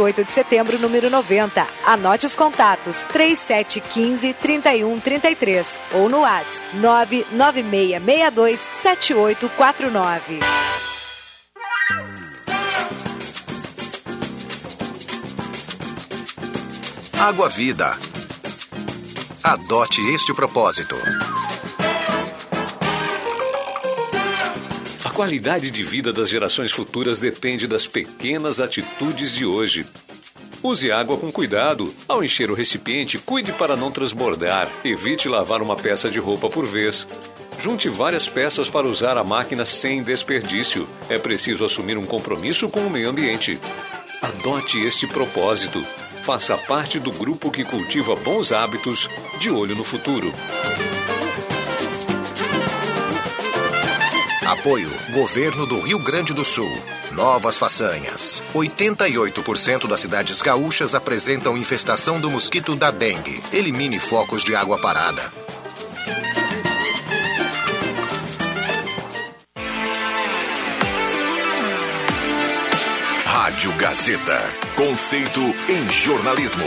28 de setembro, número 90. Anote os contatos: 3715 3133 ou no WhatsApp 99662 7849. Água Vida. Adote este propósito. A qualidade de vida das gerações futuras depende das pequenas atitudes de hoje. Use água com cuidado. Ao encher o recipiente, cuide para não transbordar. Evite lavar uma peça de roupa por vez. Junte várias peças para usar a máquina sem desperdício. É preciso assumir um compromisso com o meio ambiente. Adote este propósito. Faça parte do grupo que cultiva bons hábitos de olho no futuro. Apoio Governo do Rio Grande do Sul. Novas façanhas. 88% das cidades gaúchas apresentam infestação do mosquito da dengue. Elimine focos de água parada. Rádio Gazeta. Conceito em jornalismo.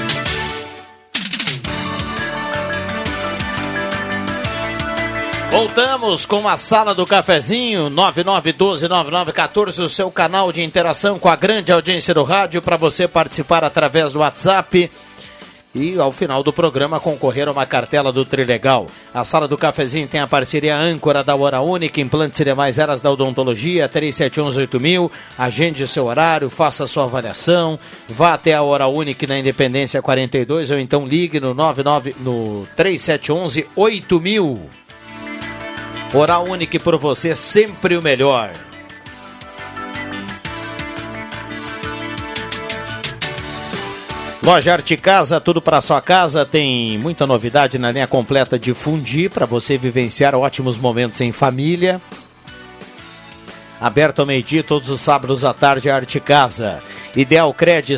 Voltamos com a sala do cafezinho 99129914, o seu canal de interação com a grande audiência do rádio para você participar através do WhatsApp e ao final do programa concorrer a uma cartela do Trilegal. A sala do cafezinho tem a parceria âncora da Hora Única, implantes e demais eras da odontologia, 37118000. Agende seu horário, faça sua avaliação, vá até a Hora Única na Independência 42 ou então ligue no 99 no 3711 8000. Oral Unique por você, sempre o melhor. Loja Arte Casa, tudo para sua casa. Tem muita novidade na linha completa de Fundi para você vivenciar ótimos momentos em família. Aberto ao meio-dia, todos os sábados à tarde, Arte Casa. Ideal Cred.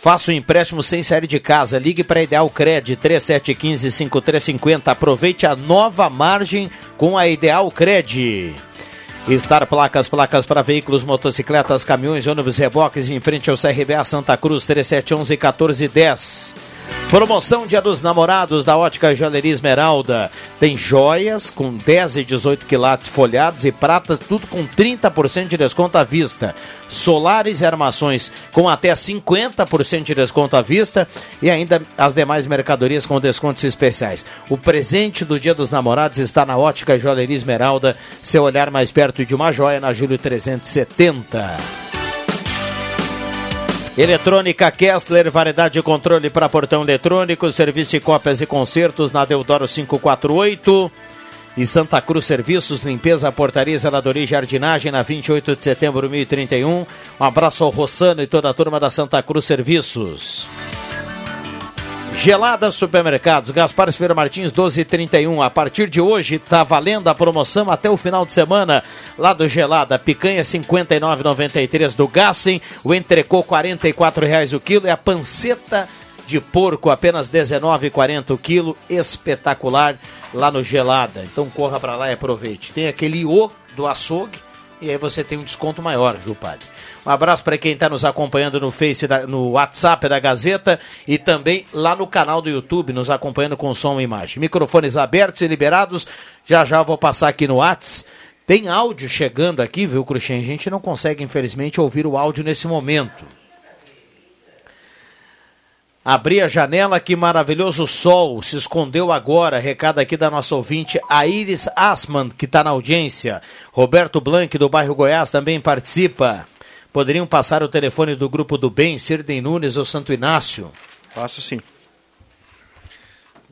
Faça o um empréstimo sem série de casa. Ligue para Ideal Cred 3715-5350. Aproveite a nova margem com a Ideal Cred. Estar Placas, placas para veículos, motocicletas, caminhões, ônibus, reboques em frente ao CRBA Santa Cruz 3711 1410. Promoção Dia dos Namorados da Ótica Joalheria Esmeralda. Tem joias com 10 e 18 quilates folhados e prata, tudo com 30% de desconto à vista. Solares e armações com até 50% de desconto à vista e ainda as demais mercadorias com descontos especiais. O presente do Dia dos Namorados está na Ótica Joalheria Esmeralda. Seu olhar mais perto de uma joia na Júlio 370. Eletrônica Kessler, variedade de controle para portão eletrônico, serviço de cópias e concertos na Deodoro 548. E Santa Cruz Serviços, limpeza, portaria, zeladoria e jardinagem na 28 de setembro de 2031. Um abraço ao Rossano e toda a turma da Santa Cruz Serviços. Gelada Supermercados, Gaspar Ferreira Martins 1231. A partir de hoje está valendo a promoção até o final de semana lá do Gelada. Picanha 59,93 do Gassen, o entrecô R$ reais o quilo e a panceta de porco apenas 19,40 o quilo, espetacular lá no Gelada. Então corra para lá e aproveite. Tem aquele O do açougue e aí você tem um desconto maior, viu, padre? Abraço para quem está nos acompanhando no Face, da, no WhatsApp da Gazeta e também lá no canal do YouTube, nos acompanhando com som e imagem. Microfones abertos e liberados. Já já vou passar aqui no WhatsApp. Tem áudio chegando aqui, viu, Cruxem? A gente não consegue, infelizmente, ouvir o áudio nesse momento. Abri a janela, que maravilhoso sol se escondeu agora. Recado aqui da nossa ouvinte, a Iris Asman, que está na audiência. Roberto Blanc, do bairro Goiás, também participa. Poderiam passar o telefone do grupo do bem, Sirden Nunes ou Santo Inácio? Passo sim.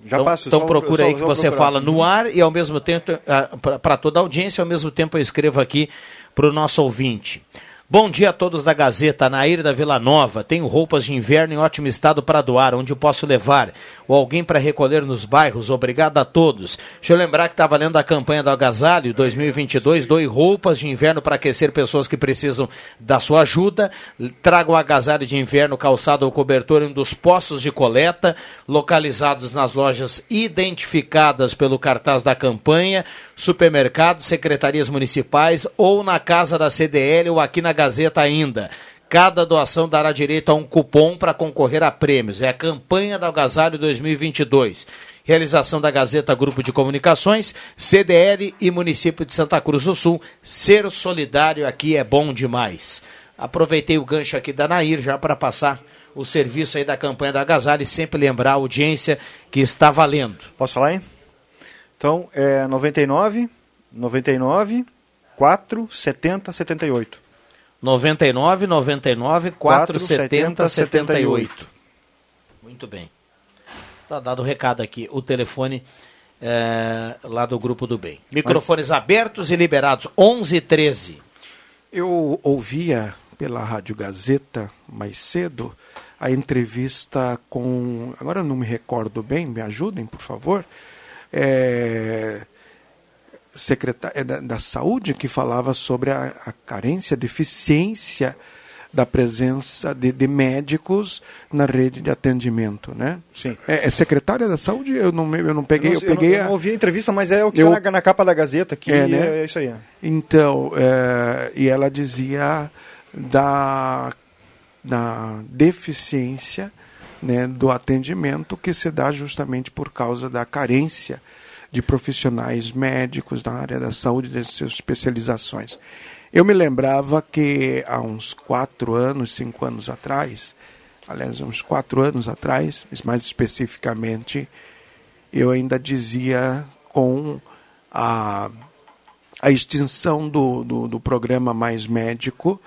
Já então, passo. Então só- procura só- aí que você procurar. fala no ar e ao mesmo tempo, para toda a audiência, ao mesmo tempo eu escrevo aqui para o nosso ouvinte. Bom dia a todos da Gazeta, Nair da Vila Nova. Tenho roupas de inverno em ótimo estado para doar, onde eu posso levar? Ou alguém para recolher nos bairros? Obrigado a todos. Deixa eu lembrar que está valendo a campanha do Agasalho 2022. Doe roupas de inverno para aquecer pessoas que precisam da sua ajuda. Traga o agasalho de inverno, calçado ou cobertor em um dos postos de coleta, localizados nas lojas identificadas pelo cartaz da campanha, supermercados, secretarias municipais ou na casa da CDL ou aqui na Gazeta ainda. Cada doação dará direito a um cupom para concorrer a prêmios. É a campanha do Agasalho 2022. Realização da Gazeta Grupo de Comunicações, CDL e município de Santa Cruz do Sul. Ser solidário aqui é bom demais. Aproveitei o gancho aqui da Nair já para passar o serviço aí da campanha da Agasalho e sempre lembrar a audiência que está valendo. Posso falar, hein? Então, é 99, 99, 4, 70, 78. 99 99 470 78. Muito bem. Tá dado o recado aqui. O telefone é, lá do Grupo do Bem. Microfones abertos e liberados. 11 e 13. Eu ouvia pela Rádio Gazeta mais cedo a entrevista com. Agora eu não me recordo bem, me ajudem, por favor. É, secretária da, da Saúde que falava sobre a, a carência, a deficiência da presença de, de médicos na rede de atendimento, né? Sim. É, é secretária da Saúde? Eu não, eu não peguei, eu, eu, não, peguei eu a- não ouvi a entrevista, mas é o que Eu- tá na, na capa da Gazeta aqui. É, É, né? é isso aí. Então, é, e ela dizia da, da deficiência né, do atendimento que se dá justamente por causa da carência de profissionais médicos na área da saúde, das suas especializações. Eu me lembrava que há uns quatro anos, cinco anos atrás, aliás, uns quatro anos atrás, mais especificamente, eu ainda dizia com a a extinção do, do, do programa Mais Médico,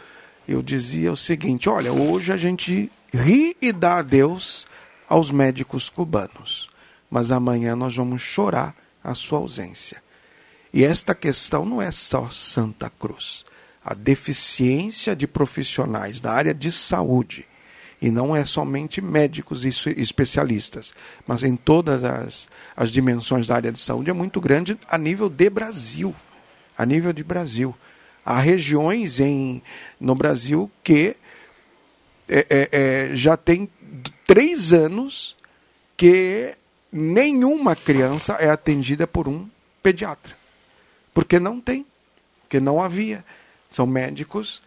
eu dizia o seguinte: olha, hoje a gente ri e dá adeus aos médicos cubanos, mas amanhã nós vamos chorar a sua ausência. E esta questão não é só Santa Cruz. A deficiência de profissionais da área de saúde, e não é somente médicos e especialistas, mas em todas as, as dimensões da área de saúde, é muito grande a nível de Brasil. A nível de Brasil. Há regiões em, no Brasil que é, é, é, já tem três anos que nenhuma criança é atendida por um pediatra. Porque não tem. porque não havia. São médicos,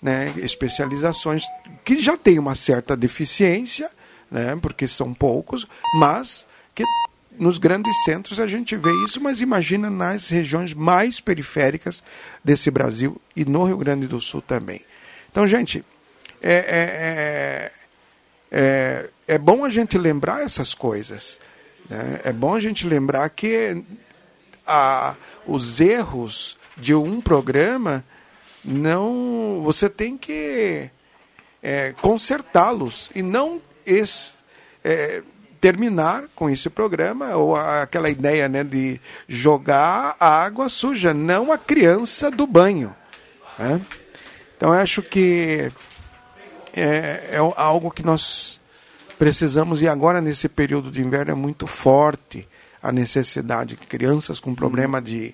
né, especializações que já têm uma certa deficiência, né, porque são poucos, mas que nos grandes centros a gente vê isso, mas imagina nas regiões mais periféricas desse Brasil e no Rio Grande do Sul também. Então, gente, é, é, é, é bom a gente lembrar essas coisas. Né? É bom a gente lembrar que a, os erros de um programa não você tem que é, consertá-los e não es, é, terminar com esse programa ou aquela ideia né, de jogar a água suja, não a criança do banho. Né? Então acho que é, é algo que nós precisamos e agora nesse período de inverno é muito forte a necessidade. Crianças com problema de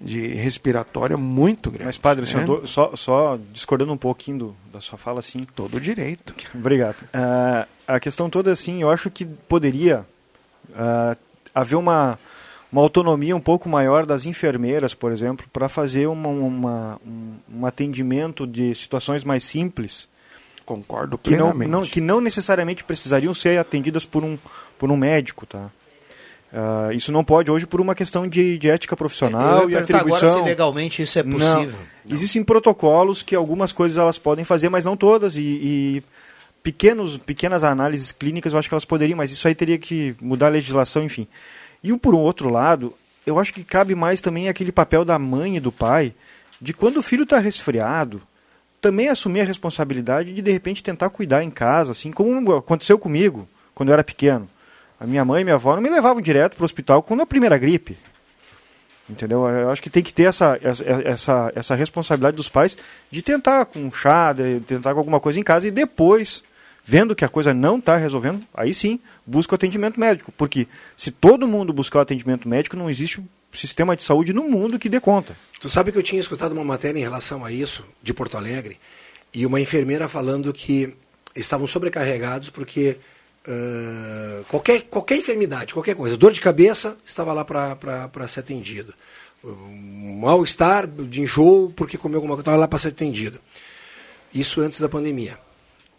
de respiratória muito grande. Mas, padre, né? tô, só, só discordando um pouquinho do, da sua fala, assim. Todo direito. Obrigado. Uh, a questão toda, assim, eu acho que poderia uh, haver uma, uma autonomia um pouco maior das enfermeiras, por exemplo, para fazer uma, uma, um, um atendimento de situações mais simples. Concordo plenamente. Que não, não, que não necessariamente precisariam ser atendidas por um, por um médico, tá? Uh, isso não pode hoje por uma questão de, de ética profissional e atribuição. Agora se legalmente isso é possível. Não. Não. Existem protocolos que algumas coisas elas podem fazer, mas não todas. E, e, pequenos, pequenas análises clínicas eu acho que elas poderiam, mas isso aí teria que mudar a legislação, enfim. E por um outro lado, eu acho que cabe mais também aquele papel da mãe e do pai de quando o filho está resfriado, também assumir a responsabilidade de de repente tentar cuidar em casa, assim como aconteceu comigo quando eu era pequeno. A minha mãe e minha avó não me levavam direto para o hospital quando a primeira gripe. Entendeu? Eu acho que tem que ter essa, essa, essa responsabilidade dos pais de tentar com chá, de tentar com alguma coisa em casa e depois, vendo que a coisa não está resolvendo, aí sim, busca o atendimento médico. Porque se todo mundo buscar o atendimento médico, não existe sistema de saúde no mundo que dê conta. Tu sabe que eu tinha escutado uma matéria em relação a isso, de Porto Alegre, e uma enfermeira falando que estavam sobrecarregados porque Uh, qualquer, qualquer enfermidade, qualquer coisa, dor de cabeça, estava lá para ser atendido. Mal-estar de enjoo, porque comeu alguma coisa, estava lá para ser atendido. Isso antes da pandemia.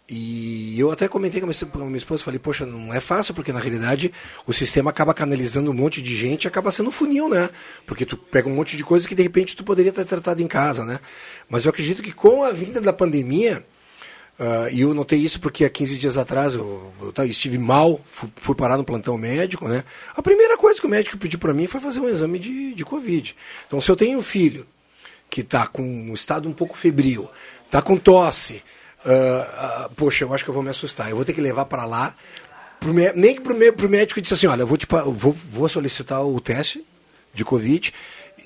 E eu até comentei com a minha esposa, falei, poxa, não é fácil, porque na realidade o sistema acaba canalizando um monte de gente acaba sendo funil, né? Porque tu pega um monte de coisa que de repente tu poderia ter tratado em casa, né? Mas eu acredito que com a vinda da pandemia, Uh, e eu notei isso porque há 15 dias atrás eu, eu estive mal, fui, fui, parar no plantão médico, né? A primeira coisa que o médico pediu para mim foi fazer um exame de, de Covid. Então, se eu tenho um filho que está com um estado um pouco febril, está com tosse, uh, poxa, eu acho que eu vou me assustar. Eu vou ter que levar para lá, pro, nem que para o médico disse assim, olha, eu vou, te, vou, vou solicitar o teste de Covid.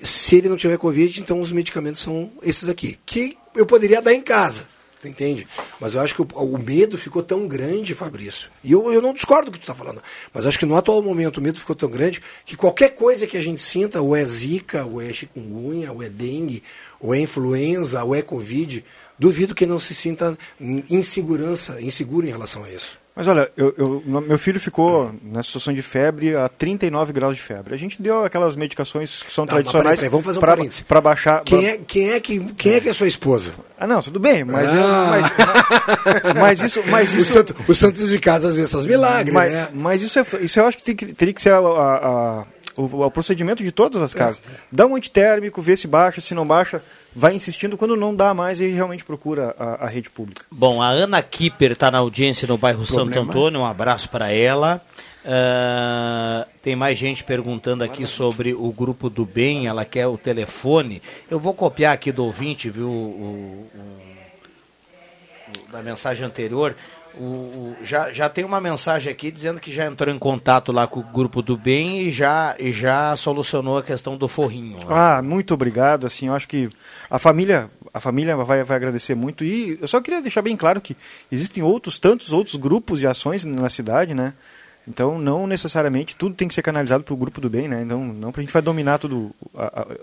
Se ele não tiver Covid, então os medicamentos são esses aqui, que eu poderia dar em casa. Tu entende? Mas eu acho que o, o, medo ficou tão grande, Fabrício. E eu, eu não discordo do que tu está falando. Mas acho que no atual momento o medo ficou tão grande que qualquer coisa que a gente sinta, ou é zika, ou é chikungunya, ou é dengue, ou é influenza, ou é covid, duvido que não se sinta insegurança, inseguro em relação a isso. Mas olha, eu, eu, meu filho ficou na situação de febre a 39 graus de febre. A gente deu aquelas medicações que são não, tradicionais para baixar. Quem é, quem, é que, quem é que é sua esposa? Ah, não, tudo bem, mas, ah. eu, mas, mas, isso. Mas isso o, santo, o Santos de casa às vezes faz milagres, mas, né? Mas isso, é, isso eu acho que, tem que teria que ser a, a, a o, o, procedimento de todas as casas. É. Dá um antitérmico, vê se baixa, se não baixa, vai insistindo. Quando não dá mais, ele realmente procura a, a rede pública. Bom, a Ana Kipper está na audiência no bairro Problema. Santo Antônio. Um abraço para ela. Uh, tem mais gente perguntando aqui sobre o grupo do bem, ela quer o telefone. Eu vou copiar aqui do ouvinte, viu, o, o, o, da mensagem anterior. O, o, já, já tem uma mensagem aqui dizendo que já entrou em contato lá com o grupo do bem e já, e já solucionou a questão do forrinho. Né? Ah, muito obrigado. Assim, eu acho que a família, a família vai, vai agradecer muito. E eu só queria deixar bem claro que existem outros, tantos outros grupos de ações na cidade, né? Então, não necessariamente tudo tem que ser canalizado para o grupo do bem, né? Então, não para a gente vai dominar todo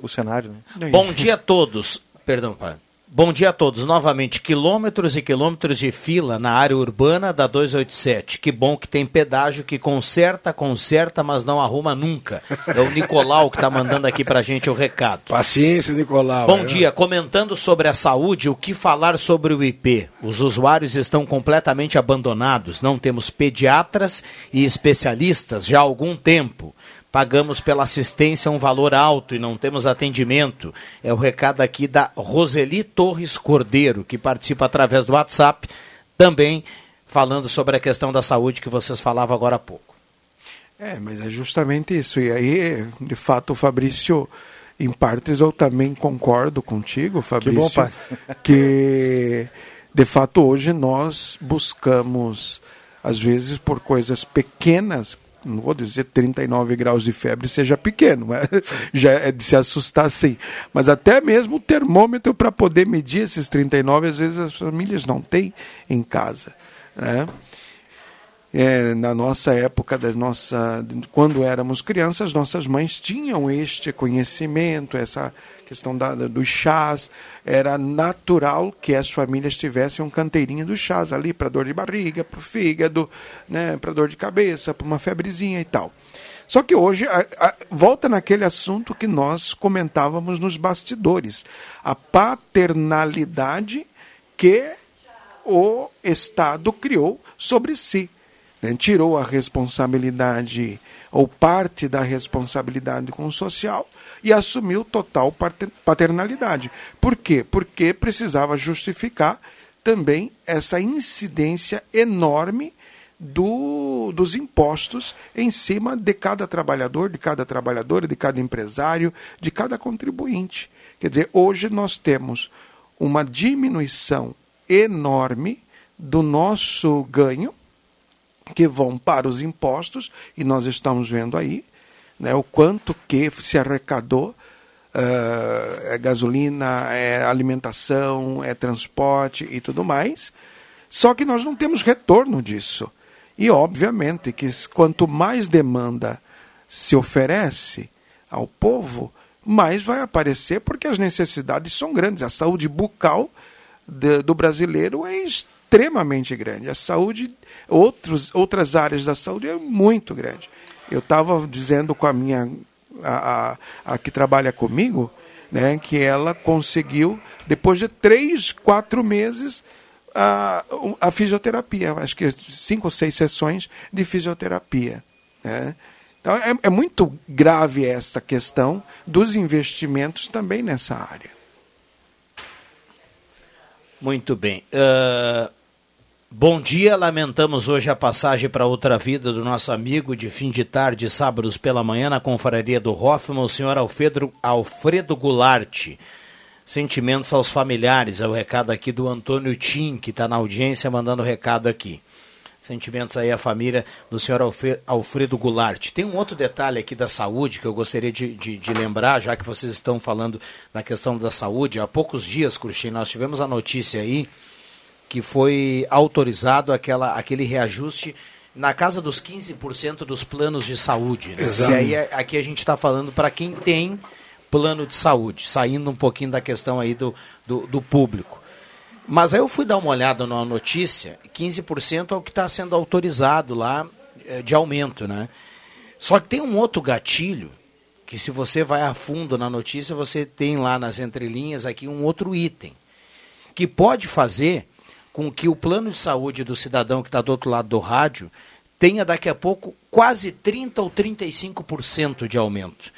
o cenário. Né? Bom dia a todos. Perdão, pai. Bom dia a todos. Novamente, quilômetros e quilômetros de fila na área urbana da 287. Que bom que tem pedágio que conserta, conserta, mas não arruma nunca. É o Nicolau que está mandando aqui pra gente o recado. Paciência, Nicolau. Bom é. dia. Comentando sobre a saúde, o que falar sobre o IP? Os usuários estão completamente abandonados. Não temos pediatras e especialistas já há algum tempo. Pagamos pela assistência um valor alto e não temos atendimento. É o recado aqui da Roseli Torres Cordeiro, que participa através do WhatsApp, também falando sobre a questão da saúde que vocês falavam agora há pouco. É, mas é justamente isso. E aí, de fato, Fabrício, em partes eu também concordo contigo, Fabrício, bom, pai. que de fato hoje nós buscamos, às vezes por coisas pequenas, não vou dizer 39 graus de febre seja pequeno, já é de se assustar sim. Mas até mesmo o termômetro para poder medir esses 39, às vezes as famílias não têm em casa. Né? É, na nossa época, da nossa, quando éramos crianças, nossas mães tinham este conhecimento, essa questão da, dos chás. Era natural que as famílias tivessem um canteirinho dos chás ali para dor de barriga, para o fígado, né, para dor de cabeça, para uma febrezinha e tal. Só que hoje a, a, volta naquele assunto que nós comentávamos nos bastidores: a paternalidade que o Estado criou sobre si né, tirou a responsabilidade ou parte da responsabilidade com o social e assumiu total paternalidade. Por quê? Porque precisava justificar também essa incidência enorme do, dos impostos em cima de cada trabalhador, de cada trabalhadora, de cada empresário, de cada contribuinte. Quer dizer, hoje nós temos uma diminuição enorme do nosso ganho que vão para os impostos, e nós estamos vendo aí né, o quanto que se arrecadou. Uh, é gasolina, é alimentação, é transporte e tudo mais. Só que nós não temos retorno disso. E, obviamente, que quanto mais demanda se oferece ao povo, mais vai aparecer, porque as necessidades são grandes. A saúde bucal de, do brasileiro é extremamente grande. A saúde outros, outras áreas da saúde é muito grande. Eu estava dizendo com a minha, a, a, a, que trabalha comigo, né, que ela conseguiu, depois de três, quatro meses, a, a fisioterapia, acho que cinco ou seis sessões de fisioterapia. Né? Então é, é muito grave esta questão dos investimentos também nessa área. Muito bem. Uh, Bom dia, lamentamos hoje a passagem para outra vida do nosso amigo de fim de tarde, sábados pela manhã, na confraria do Hoffman, o senhor Alfredo, Alfredo Goulart. Sentimentos aos familiares, é o recado aqui do Antônio Tim, que está na audiência, mandando recado aqui. Sentimentos aí à família do senhor Alfredo Goulart. Tem um outro detalhe aqui da saúde que eu gostaria de, de, de lembrar, já que vocês estão falando da questão da saúde. Há poucos dias, Cruxim, nós tivemos a notícia aí que foi autorizado aquela, aquele reajuste na casa dos 15% dos planos de saúde. Né? E aí aqui a gente está falando para quem tem plano de saúde, saindo um pouquinho da questão aí do, do, do público. Mas aí eu fui dar uma olhada na notícia, 15% é o que está sendo autorizado lá eh, de aumento, né? Só que tem um outro gatilho, que se você vai a fundo na notícia, você tem lá nas entrelinhas aqui um outro item, que pode fazer com que o plano de saúde do cidadão que está do outro lado do rádio tenha daqui a pouco quase 30% ou 35% de aumento,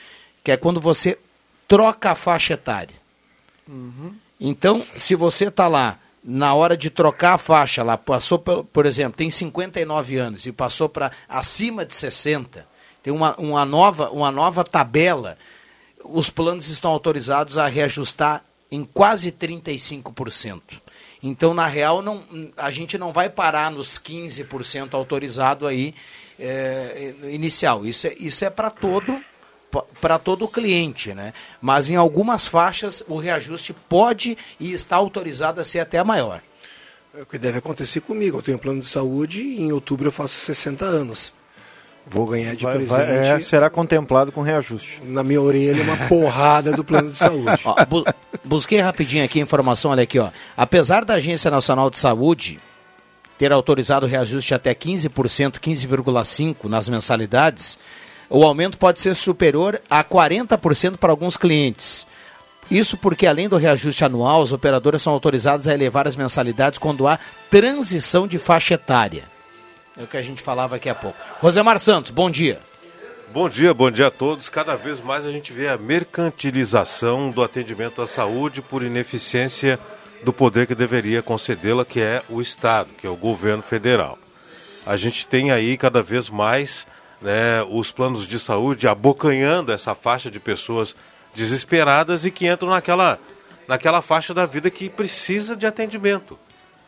que é quando você troca a faixa etária. Uhum. Então, se você está lá na hora de trocar a faixa, lá passou, por, por exemplo, tem 59 anos e passou para acima de 60, tem uma, uma, nova, uma nova tabela, os planos estão autorizados a reajustar em quase 35%. Então, na real, não, a gente não vai parar nos 15% autorizado aí é, inicial. Isso é, isso é para todo para todo cliente, né? Mas em algumas faixas o reajuste pode e está autorizado a ser até maior. É o que deve acontecer comigo. Eu tenho um plano de saúde e em outubro eu faço 60 anos. Vou ganhar de Vai- presente. vai- é, será contemplado com reajuste. Na minha orelha, uma porrada do plano de saúde. Ó, bu- busquei rapidinho aqui a informação, olha aqui, ó. Apesar da Agência Nacional de Saúde ter autorizado o reajuste até 15%, 15,5% nas mensalidades, o aumento pode ser superior a 40% para alguns clientes. Isso porque, além do reajuste anual, as operadoras são autorizadas a elevar as mensalidades quando há transição de faixa etária. É o que a gente falava aqui há pouco. Rosemar Santos, bom dia. Bom dia, bom dia a todos. Cada vez mais a gente vê a mercantilização do atendimento à saúde por ineficiência do poder que deveria concedê-la, que é o Estado, que é o governo federal. A gente tem aí cada vez mais né, os planos de saúde abocanhando essa faixa de pessoas desesperadas e que entram naquela, naquela faixa da vida que precisa de atendimento,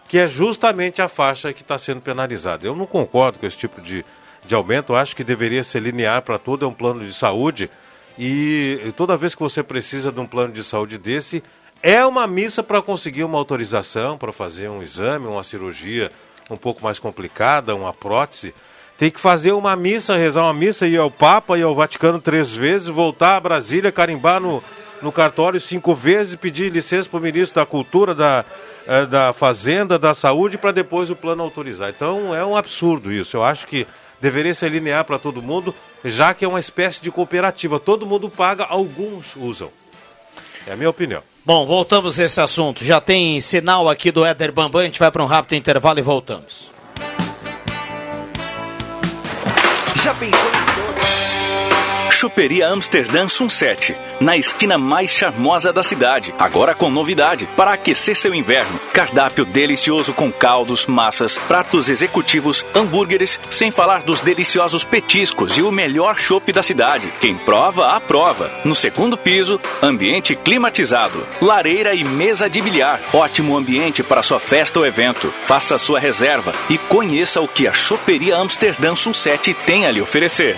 que é justamente a faixa que está sendo penalizada. Eu não concordo com esse tipo de, de aumento, eu acho que deveria ser linear para todo é um plano de saúde e toda vez que você precisa de um plano de saúde desse, é uma missa para conseguir uma autorização para fazer um exame, uma cirurgia um pouco mais complicada, uma prótese. Tem que fazer uma missa, rezar uma missa, ir ao Papa, ir ao Vaticano três vezes, voltar a Brasília, carimbar no, no cartório cinco vezes, pedir licença para o ministro da Cultura, da, eh, da Fazenda, da Saúde, para depois o plano autorizar. Então é um absurdo isso. Eu acho que deveria ser linear para todo mundo, já que é uma espécie de cooperativa. Todo mundo paga, alguns usam. É a minha opinião. Bom, voltamos a esse assunto. Já tem sinal aqui do Éder Bambam, a gente vai para um rápido intervalo e voltamos. Já pensou Choperia Amsterdã Sunset, na esquina mais charmosa da cidade. Agora com novidade, para aquecer seu inverno. Cardápio delicioso com caldos, massas, pratos executivos, hambúrgueres, sem falar dos deliciosos petiscos e o melhor chopp da cidade. Quem prova, aprova. No segundo piso, ambiente climatizado, lareira e mesa de bilhar. Ótimo ambiente para sua festa ou evento. Faça sua reserva e conheça o que a Choperia Amsterdã Sunset tem a lhe oferecer.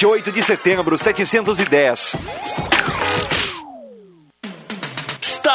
28 de setembro, 710.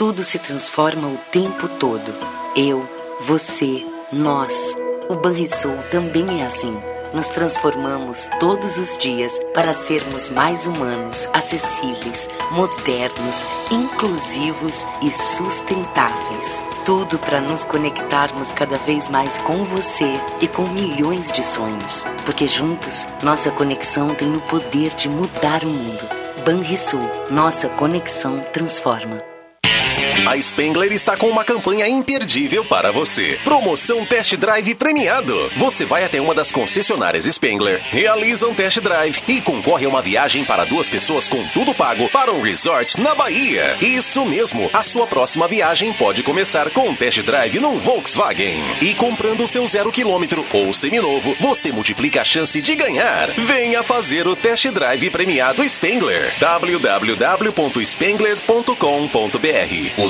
Tudo se transforma o tempo todo. Eu, você, nós. O Banrisul também é assim. Nos transformamos todos os dias para sermos mais humanos, acessíveis, modernos, inclusivos e sustentáveis. Tudo para nos conectarmos cada vez mais com você e com milhões de sonhos. Porque juntos, nossa conexão tem o poder de mudar o mundo. Banrisul, nossa conexão transforma. A Spengler está com uma campanha imperdível para você. Promoção Test Drive premiado. Você vai até uma das concessionárias Spengler, realiza um test drive e concorre a uma viagem para duas pessoas com tudo pago para um resort na Bahia. Isso mesmo, a sua próxima viagem pode começar com um test drive num Volkswagen. E comprando seu zero quilômetro ou seminovo, você multiplica a chance de ganhar. Venha fazer o test drive premiado Spengler. www.spengler.com.br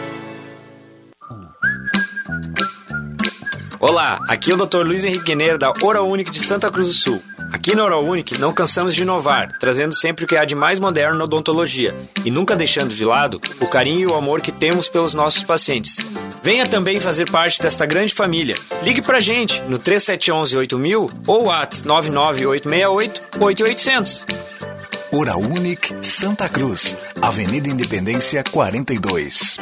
Olá, aqui é o Dr. Luiz Henrique Guineiro da Unique de Santa Cruz do Sul. Aqui na Unique não cansamos de inovar, trazendo sempre o que há de mais moderno na odontologia e nunca deixando de lado o carinho e o amor que temos pelos nossos pacientes. Venha também fazer parte desta grande família. Ligue pra gente no 3711 8000 ou at 99868 8800. Oral Unique Santa Cruz, Avenida Independência 42.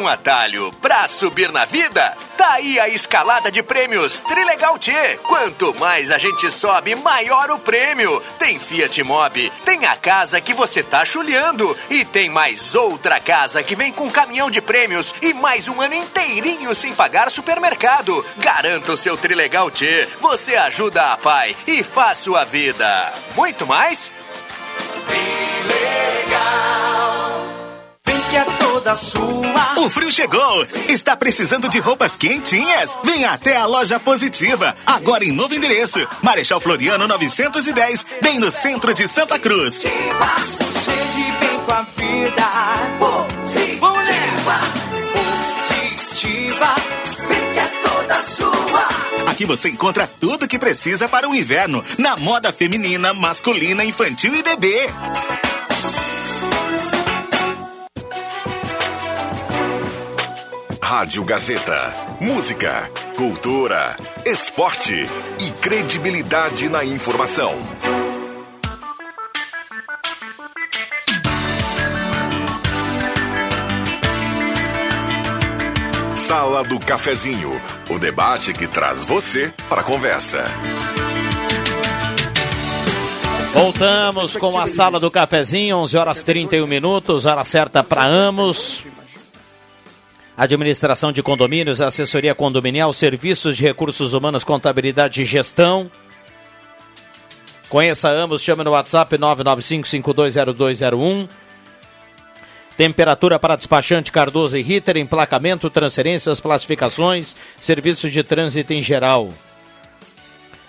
Um atalho pra subir na vida? Tá aí a escalada de prêmios Trilegal T. Quanto mais a gente sobe, maior o prêmio. Tem Fiat Mobi, tem a casa que você tá chulhando e tem mais outra casa que vem com caminhão de prêmios e mais um ano inteirinho sem pagar supermercado. Garanta o seu Trilegal T. Você ajuda a pai e faz sua vida. Muito mais? É toda sua. O frio chegou! Está precisando de roupas quentinhas? Venha até a loja Positiva, agora em novo endereço. Marechal Floriano 910, bem no centro de Santa Cruz. Chegue bem com a vida. Positiva. Positiva. Vem que é toda sua. Aqui você encontra tudo que precisa para o inverno, na moda feminina, masculina, infantil e bebê. Rádio Gazeta. Música, cultura, esporte e credibilidade na informação. Sala do Cafezinho, o debate que traz você para a conversa. Voltamos com a sala do cafezinho, 11 horas 31 minutos, hora certa para Amos. Administração de condomínios, assessoria condominial, serviços de recursos humanos, contabilidade e gestão. Conheça Amos, chame no WhatsApp 995520201. Temperatura para despachante Cardoso e Ritter, emplacamento, transferências, classificações, serviços de trânsito em geral.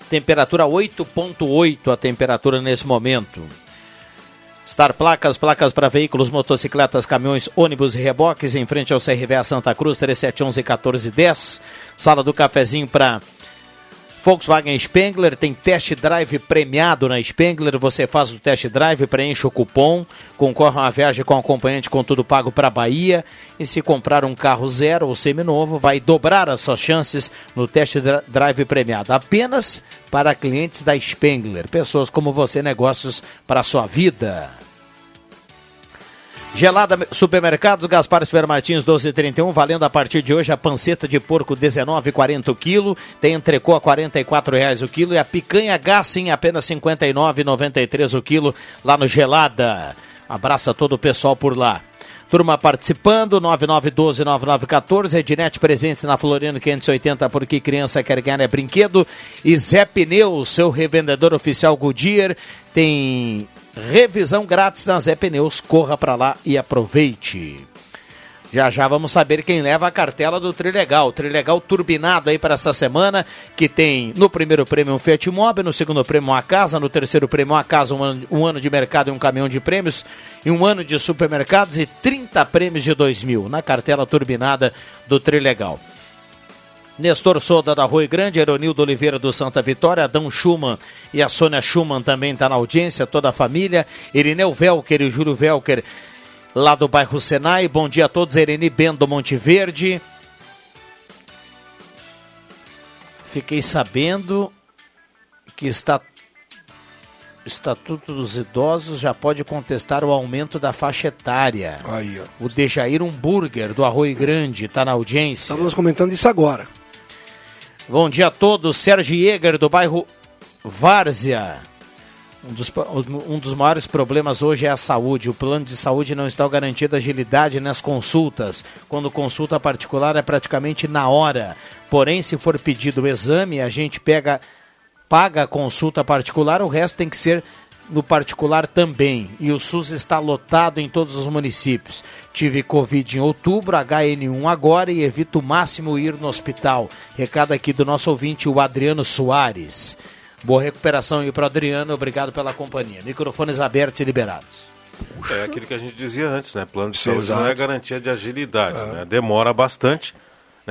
Temperatura 8.8 a temperatura nesse momento. Star Placas, placas para veículos, motocicletas, caminhões, ônibus e reboques, em frente ao CRVA Santa Cruz, 3711 1410. Sala do cafezinho para Volkswagen Spengler, tem test drive premiado na Spengler. Você faz o test drive, preenche o cupom, concorre a uma viagem com acompanhante com tudo pago para Bahia. E se comprar um carro zero ou seminovo, vai dobrar as suas chances no test drive premiado. Apenas para clientes da Spengler. Pessoas como você, negócios para a sua vida. Gelada Supermercados, Gaspar Fer Martins 1231, valendo a partir de hoje a panceta de porco 19,40 o quilo, tem entrecô a R$ reais o quilo e a picanha gás em apenas R$ 59,93 o quilo lá no Gelada. Abraço a todo o pessoal por lá. Turma participando, 9912-9914, Ednet presente na Floriano 580, porque criança quer ganhar é brinquedo. E Zé Pneus, seu revendedor oficial Goodyear, tem revisão grátis na Zé Pneus. Corra para lá e aproveite. Já já vamos saber quem leva a cartela do Trilegal. Trilegal turbinado aí para essa semana, que tem no primeiro prêmio um Fiat Mobi, no segundo prêmio uma casa, no terceiro prêmio uma casa, um ano, um ano de mercado e um caminhão de prêmios, e um ano de supermercados e 30 prêmios de 2 mil na cartela turbinada do Trilegal. Nestor Soda da Rui Grande, Eronildo Oliveira do Santa Vitória, Adão Schumann e a Sônia Schumann também está na audiência, toda a família, Irineu Velker e o Júlio Velker lá do bairro Senai. Bom dia a todos, Ereni Bendo Monte Verde. Fiquei sabendo que está Estatuto dos Idosos já pode contestar o aumento da faixa etária. Aí, ó. O Dejair Humburger, do Arroio Grande, está na audiência. Estamos comentando isso agora. Bom dia a todos. Sérgio Jäger, do bairro Várzea. Um dos, um dos maiores problemas hoje é a saúde. O plano de saúde não está garantindo agilidade nas consultas. Quando consulta particular é praticamente na hora. Porém, se for pedido o exame, a gente pega, paga a consulta particular, o resto tem que ser no particular também. E o SUS está lotado em todos os municípios. Tive Covid em outubro, HN1 agora e evito o máximo ir no hospital. Recado aqui do nosso ouvinte, o Adriano Soares. Boa recuperação aí para Adriano, obrigado pela companhia. Microfones abertos e liberados. É aquilo que a gente dizia antes, né? Plano de saúde não é garantia de agilidade, né? Demora bastante.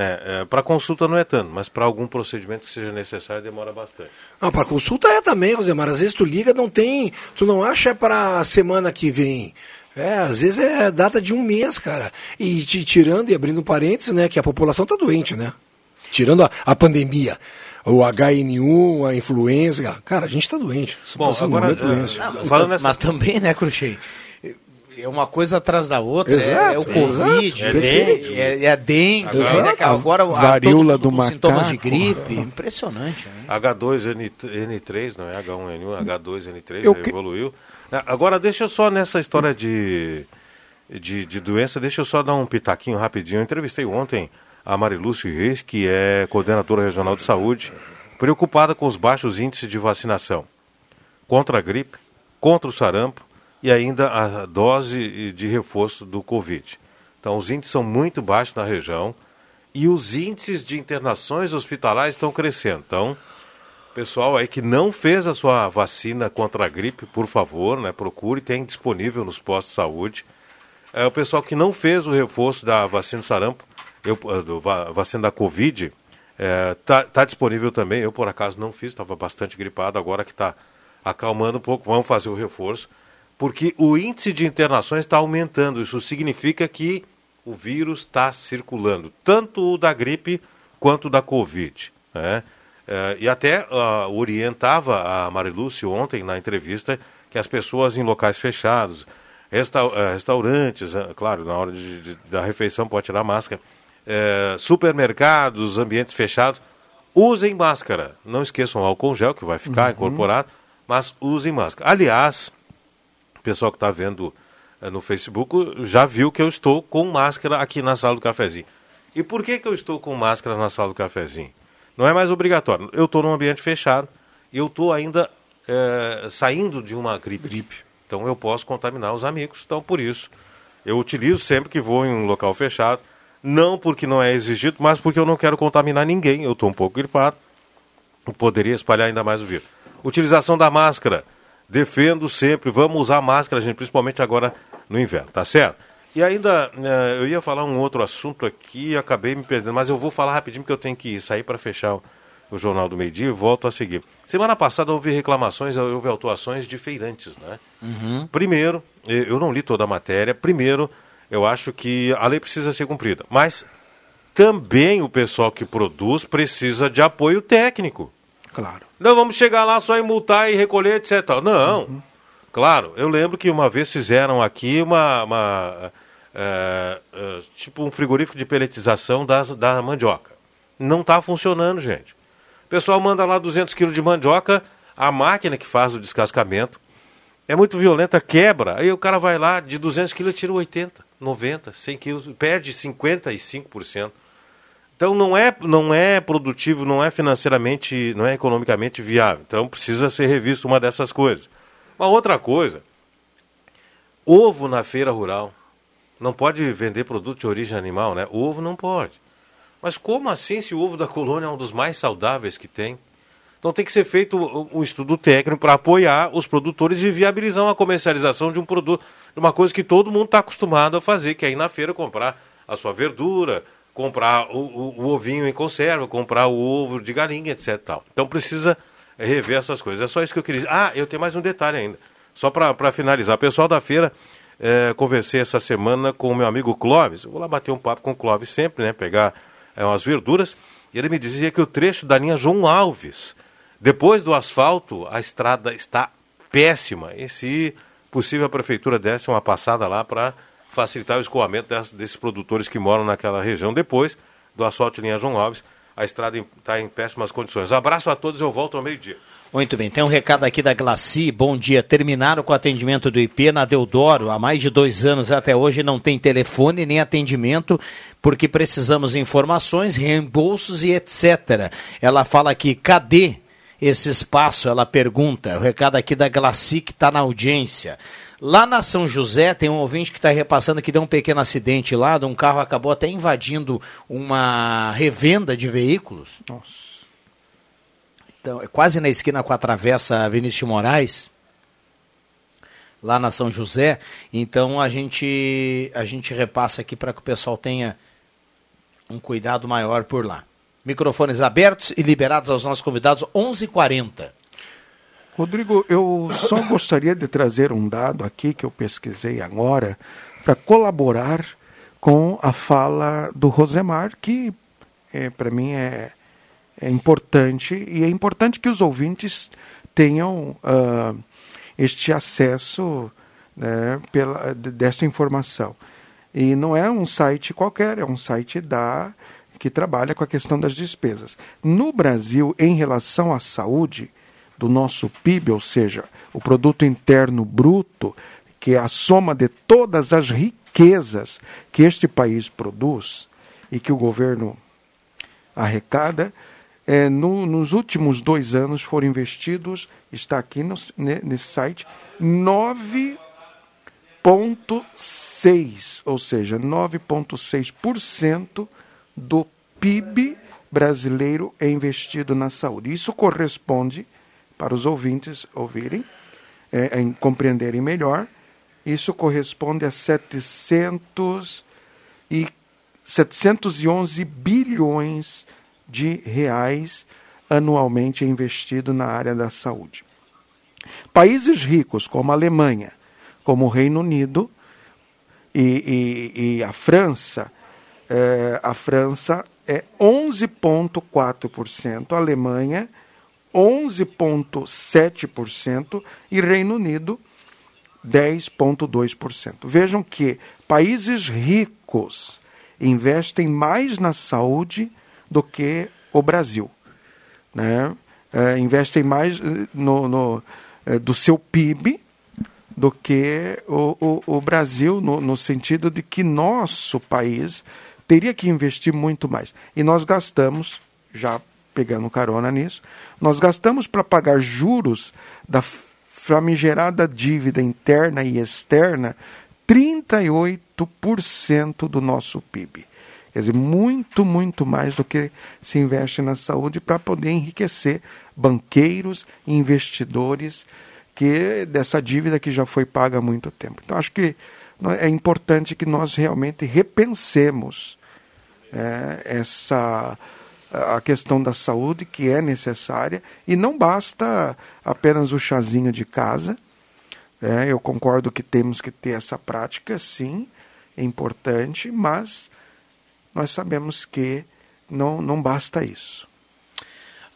Né? para consulta não é tanto, mas para algum procedimento que seja necessário demora bastante. Não, para consulta é também, Rosemar. Às vezes tu liga, não tem. Tu não acha para semana que vem. É, às vezes é data de um mês, cara. E te tirando e abrindo parênteses, né, que a população tá doente, né? Tirando a, a pandemia, o HN1, a influenza, cara, a gente tá doente. Bom, agora, momento é, doente. não, mas, mas também, né, Cruxei? É uma coisa atrás da outra. é- é, o Exato, Covid, exato, é, perfeito. dengue, é, é a dengue, Exato. né, cara? agora a- Varíola todo do com sintomas de macaco. gripe. Impressionante. Né? H2N3, não é H1N1, H2N3 Eu já que- evoluiu. Agora, deixa eu só nessa história de, de, de doença, deixa eu só dar um pitaquinho rapidinho. Eu entrevistei ontem a Marilúcio Reis, que é coordenadora regional de saúde, preocupada com os baixos índices de vacinação contra a gripe, contra o sarampo e ainda a dose de reforço do Covid. Então, os índices são muito baixos na região e os índices de internações hospitalares estão crescendo. Então, pessoal aí que não fez a sua vacina contra a gripe, por favor, né, procure, tem disponível nos postos de saúde. É, o pessoal que não fez o reforço da vacina do sarampo, eu, eh, do, va- vacina da Covid, está tá disponível também. Eu, por acaso, não fiz, estava bastante gripado, agora que está acalmando um pouco, vamos fazer o reforço. Porque o índice de internações está aumentando. Isso significa que o vírus está circulando, tanto o da gripe quanto o da Covid. Né? Eh, e até ah, orientava a Marilúcio ontem na entrevista que as pessoas em locais fechados, restau- eh, restaurantes, eh, claro, na hora de- de- da refeição pode tirar máscara, eh, supermercados, ambientes fechados, usem máscara. Não esqueçam o álcool gel, que vai ficar Uhum. incorporado, mas usem máscara. Aliás, o pessoal que está vendo eh, no Facebook já viu que eu estou com máscara aqui na sala do cafezinho. E por que, que eu estou com máscara na sala do cafezinho? Não é mais obrigatório. Eu estou num ambiente fechado e eu estou ainda eh, saindo de uma gripe. Então eu posso contaminar os amigos. Então por isso eu utilizo sempre que vou em um local fechado. Não porque não é exigido, mas porque eu não quero contaminar ninguém. Eu estou um pouco gripado. Eu poderia espalhar ainda mais o vírus. Utilização da máscara. Defendo sempre. Vamos usar máscara, gente, principalmente agora no inverno, tá certo? E ainda, eh, eu ia falar um outro assunto aqui, acabei me perdendo, mas eu vou falar rapidinho porque eu tenho que sair para fechar o, o Jornal do Meio Dia e volto a seguir. Semana passada houve reclamações, houve autuações de feirantes, né? Uhum. Primeiro, eu não li toda a matéria. Primeiro, eu acho que a lei precisa ser cumprida. Mas também o pessoal que produz precisa de apoio técnico. Claro. Não vamos chegar lá só em multar e recolher, etc. Não. Claro, eu lembro que uma vez fizeram aqui uma. uma, eh, eh, tipo um frigorífico de peletização das, da mandioca. Não está funcionando, gente. O pessoal manda lá 200 quilos de mandioca, a máquina que faz o descascamento é muito violenta, quebra. Aí o cara vai lá, de 200 quilos, tira 80, 90, 100 quilos, perde 55%. Então não é, não é produtivo, não é financeiramente, não é economicamente viável. Então precisa ser revisto uma dessas coisas. Uma outra coisa, ovo na feira rural. Não pode vender produto de origem animal, né? Ovo não pode. Mas como assim se o ovo da colônia é um dos mais saudáveis que tem? Então tem que ser feito um estudo técnico para apoiar os produtores e viabilizar uma comercialização de um produto, de uma coisa que todo mundo está acostumado a fazer, que é ir na feira comprar a sua verdura, comprar o, o- o ovinho em conserva, comprar o ovo de galinha, etc. Tal. Então precisa rever essas coisas. É só isso que eu queria dizer. Ah, eu tenho mais um detalhe ainda. Só para finalizar. Pessoal da feira, eh, conversei essa semana com o meu amigo Clóvis. Eu vou lá bater um papo com o Clóvis sempre, né? Pegar eh, umas verduras. E ele me dizia que o trecho da linha João Alves, depois do asfalto, a estrada está péssima. E se possível a prefeitura desse uma passada lá para facilitar o escoamento das- desses produtores que moram naquela região. Depois do asfalto de linha João Alves, a estrada está em péssimas condições. Abraço a todos, eu volto ao meio-dia. Muito bem, tem um recado aqui da Glaci. Bom dia. Terminaram com o atendimento do IP na Deodoro. Há mais de dois anos até hoje não tem telefone nem atendimento, porque precisamos de informações, reembolsos e etc. Ela fala aqui, cadê esse espaço? Ela pergunta. O recado aqui da Glaci que está na audiência. Lá na São José tem um ouvinte que está repassando que deu um pequeno acidente lá, um carro acabou até invadindo uma revenda de veículos. Nossa. Então, é quase na esquina com a travessa Vinícius de Moraes. lá na São José. Então a gente a gente repassa aqui para que o pessoal tenha um cuidado maior por lá. Microfones abertos e liberados aos nossos convidados 11:40. Rodrigo, eu só gostaria de trazer um dado aqui que eu pesquisei agora para colaborar com a fala do Rosemar, que é, para mim é, é importante e é importante que os ouvintes tenham uh, este acesso né, pela, dessa informação. E não é um site qualquer, é um site da que trabalha com a questão das despesas. No Brasil, em relação à saúde, do nosso PIB, ou seja, o produto interno bruto, que é a soma de todas as riquezas que este país produz e que o governo arrecada, é, no, nos últimos dois anos foram investidos, está aqui no, nesse site, 9,6, ou seja, 9,6% do PIB brasileiro é investido na saúde. Isso corresponde para os ouvintes ouvirem, é, em compreenderem melhor. Isso corresponde a 700 e 711 bilhões de reais anualmente investido na área da saúde. Países ricos como a Alemanha, como o Reino Unido e, e, e a França, é, a França é 11,4%, a Alemanha 11,7% e Reino Unido 10,2%. Vejam que países ricos investem mais na saúde do que o Brasil. Né? É, investem mais eh, no, no é, do seu PIB do que o, o, o Brasil, no, no sentido de que nosso país teria que investir muito mais. E nós gastamos, já pegando carona nisso, nós gastamos para pagar juros da famigerada dívida interna e externa 38% do nosso PIB. Quer dizer, muito, muito mais do que se investe na saúde para poder enriquecer banqueiros e investidores que dessa dívida que já foi paga há muito tempo. Então, acho que é importante que nós realmente repensemos é, essa a questão da saúde que é necessária e não basta apenas o chazinho de casa. É, eu concordo que temos que ter essa prática, sim, é importante, mas nós sabemos que não, não basta isso.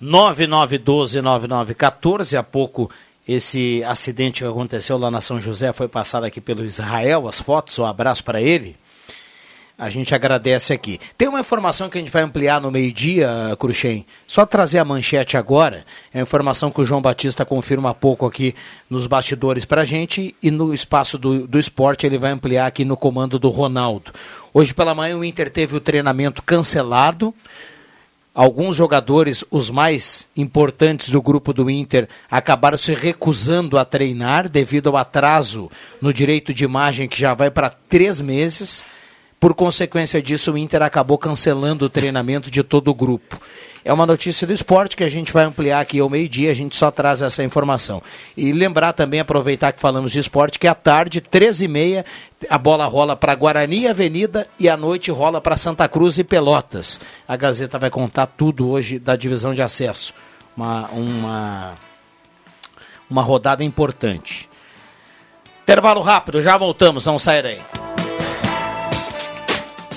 9912-9914, há pouco esse acidente que aconteceu lá na São José foi passado aqui pelo Israel, as fotos, um abraço para ele. A gente agradece aqui. Tem uma informação que a gente vai ampliar no meio-dia, Cruxem. Só trazer a manchete agora. É a informação que o João Batista confirma há pouco aqui nos bastidores para a gente e no espaço do, do esporte ele vai ampliar aqui no comando do Ronaldo. Hoje pela manhã o Inter teve o treinamento cancelado. Alguns jogadores, os mais importantes do grupo do Inter, acabaram se recusando a treinar devido ao atraso no direito de imagem que já vai para três meses. Por consequência disso, o Inter acabou cancelando o treinamento de todo o grupo. É uma notícia do esporte que a gente vai ampliar aqui ao meio-dia, a gente só traz essa informação. E lembrar também, aproveitar que falamos de esporte, que à tarde, 13h30, a bola rola para Guarani Avenida e à noite rola para Santa Cruz e Pelotas. A Gazeta vai contar tudo hoje da divisão de acesso. Uma, uma, uma rodada importante. Intervalo rápido, já voltamos, não sai daí.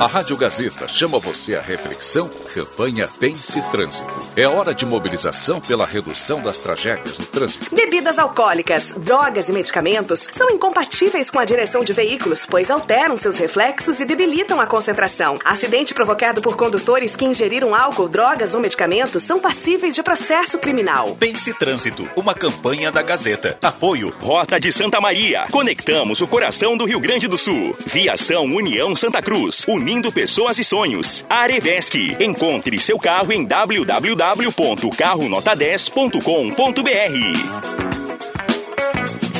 A Rádio Gazeta chama você à reflexão, campanha Pense Trânsito. É hora de mobilização pela redução das tragédias no trânsito. Bebidas alcoólicas, drogas e medicamentos são incompatíveis com a direção de veículos, pois alteram seus reflexos e debilitam a concentração. Acidente provocado por condutores que ingeriram álcool, drogas ou medicamentos são passíveis de processo criminal. Pense Trânsito, uma campanha da Gazeta. Apoio Rota de Santa Maria. Conectamos o coração do Rio Grande do Sul. Viação União Santa Cruz. Unindo pessoas e sonhos. Arevesc. Encontre seu carro em www.carronota10.com.br.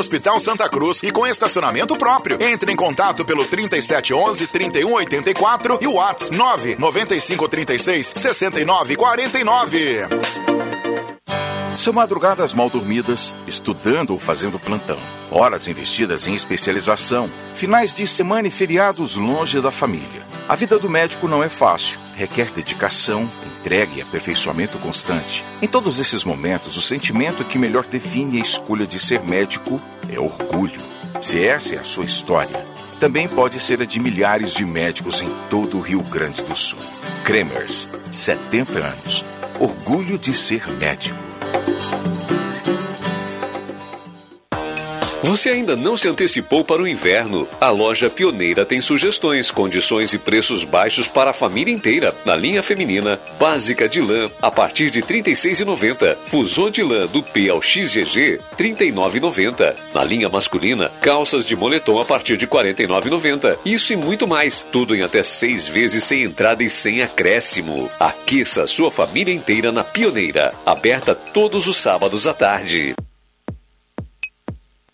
Hospital Santa Cruz e com estacionamento próprio. Entre em contato pelo 3711 3184 e o WhatsApp 99536 6949. São madrugadas mal dormidas, estudando ou fazendo plantão. Horas investidas em especialização, finais de semana e feriados longe da família. A vida do médico não é fácil, requer dedicação, entrega e aperfeiçoamento constante. Em todos esses momentos, o sentimento que melhor define a escolha de ser médico é orgulho. Se essa é a sua história, também pode ser a de milhares de médicos em todo o Rio Grande do Sul. Kremers, 70 anos. Orgulho de ser médico. Você ainda não se antecipou para o inverno? A loja Pioneira tem sugestões, condições e preços baixos para a família inteira. Na linha feminina, básica de lã a partir de R$ 36,90. Fusô de lã do P ao XGG, R$ 39,90. Na linha masculina, calças de moletom a partir de R$ 49,90. Isso e muito mais. Tudo em até seis vezes sem entrada e sem acréscimo. Aqueça sua família inteira na Pioneira. Aberta todos os sábados à tarde.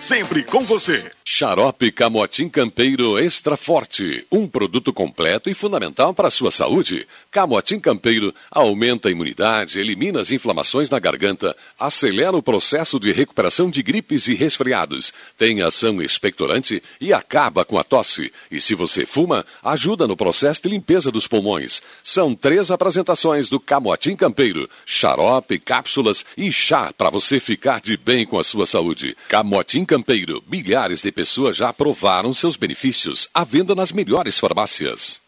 sempre com você. Xarope Camotim Campeiro Extra Forte, um produto completo e fundamental para a sua saúde. Camotim Campeiro aumenta a imunidade, elimina as inflamações na garganta, acelera o processo de recuperação de gripes e resfriados, tem ação expectorante e acaba com a tosse. E se você fuma, ajuda no processo de limpeza dos pulmões. São três apresentações do Camotim Campeiro: xarope, cápsulas e chá para você ficar de bem com a sua saúde. Camotim Campeiro, milhares de pessoas já aprovaram seus benefícios. À venda nas melhores farmácias.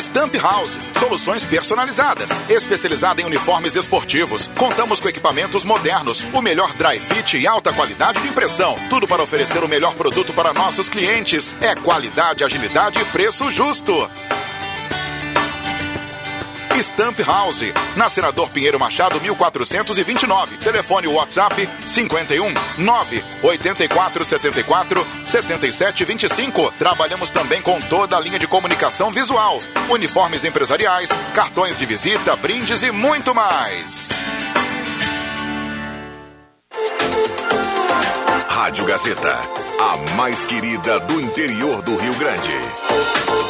Stamp House, soluções personalizadas, especializada em uniformes esportivos. Contamos com equipamentos modernos, o melhor dry fit e alta qualidade de impressão. Tudo para oferecer o melhor produto para nossos clientes. É qualidade, agilidade e preço justo. Stamp House, na Senador Pinheiro Machado, 1429. Telefone WhatsApp 51 9 84 74 77 25. Trabalhamos também com toda a linha de comunicação visual, uniformes empresariais, cartões de visita, brindes e muito mais. Rádio Gazeta, a mais querida do interior do Rio Grande.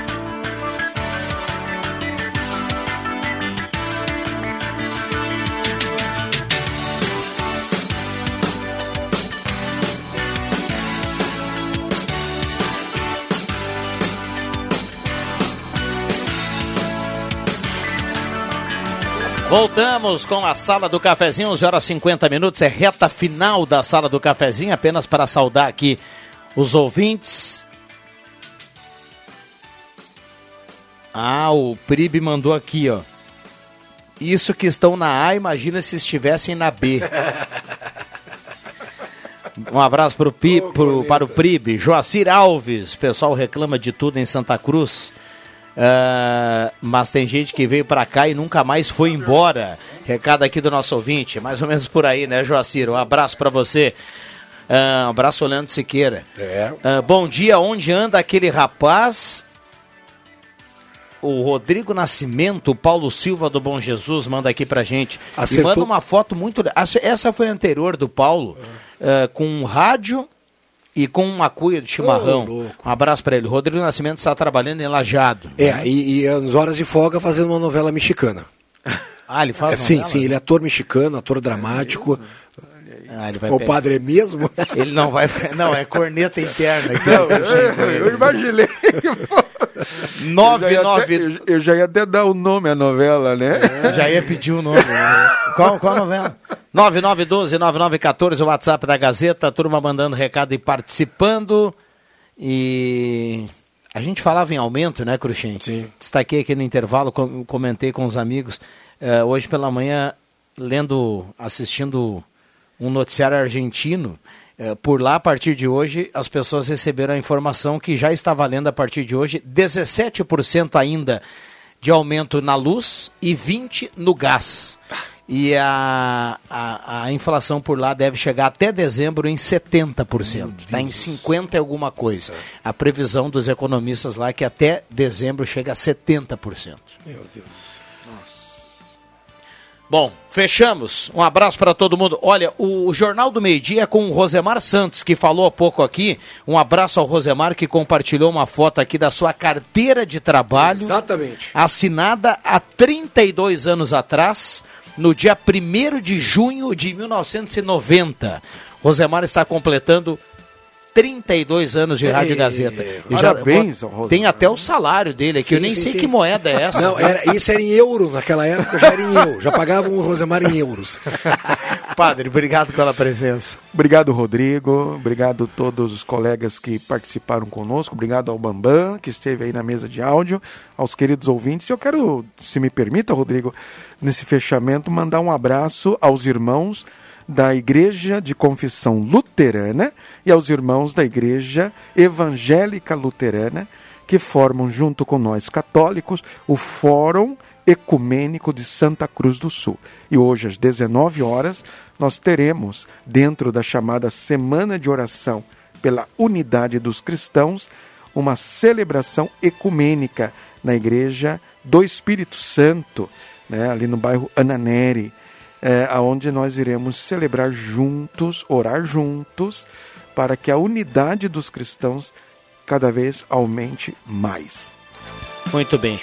Voltamos com a Sala do Cafezinho, 11 horas 50 minutos, é reta final da Sala do Cafezinho, apenas para saudar aqui os ouvintes. Ah, o Pribe mandou aqui, ó. Isso que estão na A, imagina se estivessem na B. Um abraço pro Pi, pro, para o Pribe. Joacir Alves, pessoal reclama de tudo em Santa Cruz. Uh, mas tem gente que veio para cá e nunca mais foi embora. Recado aqui do nosso ouvinte, mais ou menos por aí, né, Joacir? Um abraço para você. Uh, um abraço, Leandro Siqueira. É. Uh, bom dia, onde anda aquele rapaz? O Rodrigo Nascimento, o Paulo Silva do Bom Jesus, manda aqui pra gente. Acertou. E manda uma foto muito. Essa foi a anterior do Paulo, com um rádio e com uma cuia de chimarrão. louco. um abraço para ele. Rodrigo Nascimento está trabalhando em Lajado. É, e, e nas horas de folga fazendo uma novela mexicana. Ah, ele faz É, sim, novela? sim, ele é ator mexicano, ator dramático. Ah, ele vai o pegar. padre é mesmo? Ele não vai. Não, é corneta interna. Não, ó, eu eu, imaginei. Nove, Eu eu- eu já ia até dar o nome à novela, né? Já ia pedir o nome. Né? Qual, qual a novela? 9912-9914, o WhatsApp da Gazeta, a turma mandando recado e participando. E a gente falava em aumento, né, Cruxem? Sim. Destaquei aqui no intervalo, com- comentei com os amigos. eh, hoje pela manhã, lendo, assistindo um noticiário argentino. eh, por lá, a partir de hoje, as pessoas receberam a informação que já está valendo a partir de hoje 17% ainda de aumento na luz e 20% no gás. E a, a, a inflação por lá deve chegar até dezembro em 70%. Está em 50% e alguma coisa. A previsão dos economistas lá é que até dezembro chega a 70%. Meu Deus. Bom, fechamos. Um abraço para todo mundo. Olha, o Jornal do Meio Dia é com o Rosemar Santos, que falou há pouco aqui. Um abraço ao Rosemar, que compartilhou uma foto aqui da sua carteira de trabalho. Exatamente. Assinada há 32 anos atrás, no dia 1 de junho de 1990. Rosemar está completando 32 anos de Rádio Ei, Gazeta. E parabéns ao Rosemar. Tem até o salário dele aqui. Sim, Eu nem sim, sei sim. que moeda é essa. Não, era, isso era em euro, naquela época já era em euro. Já pagavam o Rosemar em euros. Padre, obrigado pela presença. Obrigado, Rodrigo. Obrigado a todos os colegas que participaram conosco. Obrigado ao Bambam, que esteve aí na mesa de áudio, aos queridos ouvintes. Eu quero, se me permita, Rodrigo, nesse fechamento, mandar um abraço aos irmãos da Igreja de Confissão Luterana e aos irmãos da Igreja Evangélica Luterana, que formam, junto com nós católicos, o Fórum Ecumênico de Santa Cruz do Sul. E hoje, às 19 horas, nós teremos, dentro da chamada Semana de Oração pela Unidade dos Cristãos, uma celebração ecumênica na Igreja do Espírito Santo, né, ali no bairro Ananeri, é, aonde nós iremos celebrar juntos, orar juntos, para que a unidade dos cristãos cada vez aumente mais. Muito bem.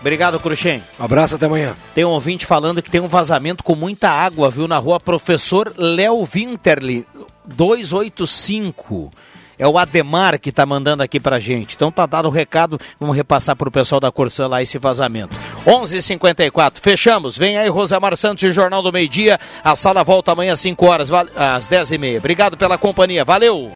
Obrigado, Cruxem. Abraço, até amanhã. Tem um ouvinte falando que tem um vazamento com muita água, viu, na rua Professor Léo Winterli, 285. É o Ademar que tá mandando aqui pra gente. Então tá dado o recado, vamos repassar pro pessoal da Corsã lá esse vazamento. 11:54. Fechamos. Vem aí Rosamar Santos o Jornal do Meio Dia. A sala volta amanhã às 5 horas, às 10 e meia. Obrigado pela companhia. Valeu.